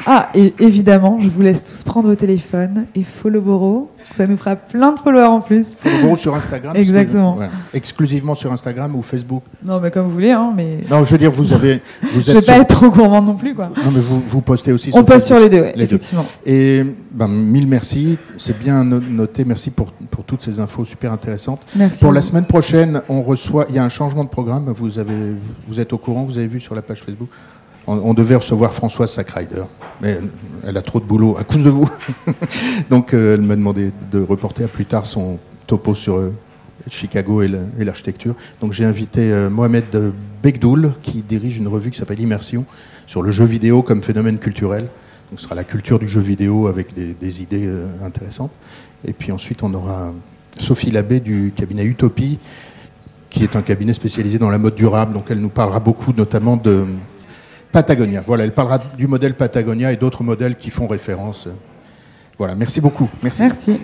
Ah, et évidemment, je vous laisse tous prendre le téléphone et follow Boro. Ça nous fera plein de followers en plus. Follow Boro sur Instagram. Exactement. Exclusivement sur Instagram ou Facebook. Non, mais comme vous voulez, hein, mais Non, je veux dire, vous avez, vous je êtes vais sur- pas être trop gourmande non plus, quoi. Non, mais vous, vous postez aussi On poste sur les deux, ouais, effectivement. Et ben, mille merci. C'est bien no- noté. Merci pour, pour toutes ces infos super intéressantes. Merci Pour la semaine prochaine, on reçoit. Il y a un changement de programme. Vous, avez, vous êtes au courant, vous avez vu sur la page Facebook. On, devait recevoir Françoise Sacreider, mais elle a trop de boulot à cause de vous. [laughs] Donc euh, elle m'a demandé de reporter à plus tard son topo sur euh, Chicago et la- et l'architecture. Donc j'ai invité euh, Mohamed Begdoul, qui dirige une revue qui s'appelle Immersion, sur le jeu vidéo comme phénomène culturel. Donc ce sera la culture du jeu vidéo avec des, idées intéressantes. Et puis ensuite, on aura Sophie Labbé du cabinet Utopie, qui est un cabinet spécialisé dans la mode durable. Donc elle nous parlera beaucoup notamment de Patagonia. Voilà, elle parlera du modèle Patagonia et d'autres modèles qui font référence. Voilà, merci beaucoup. Merci. Merci.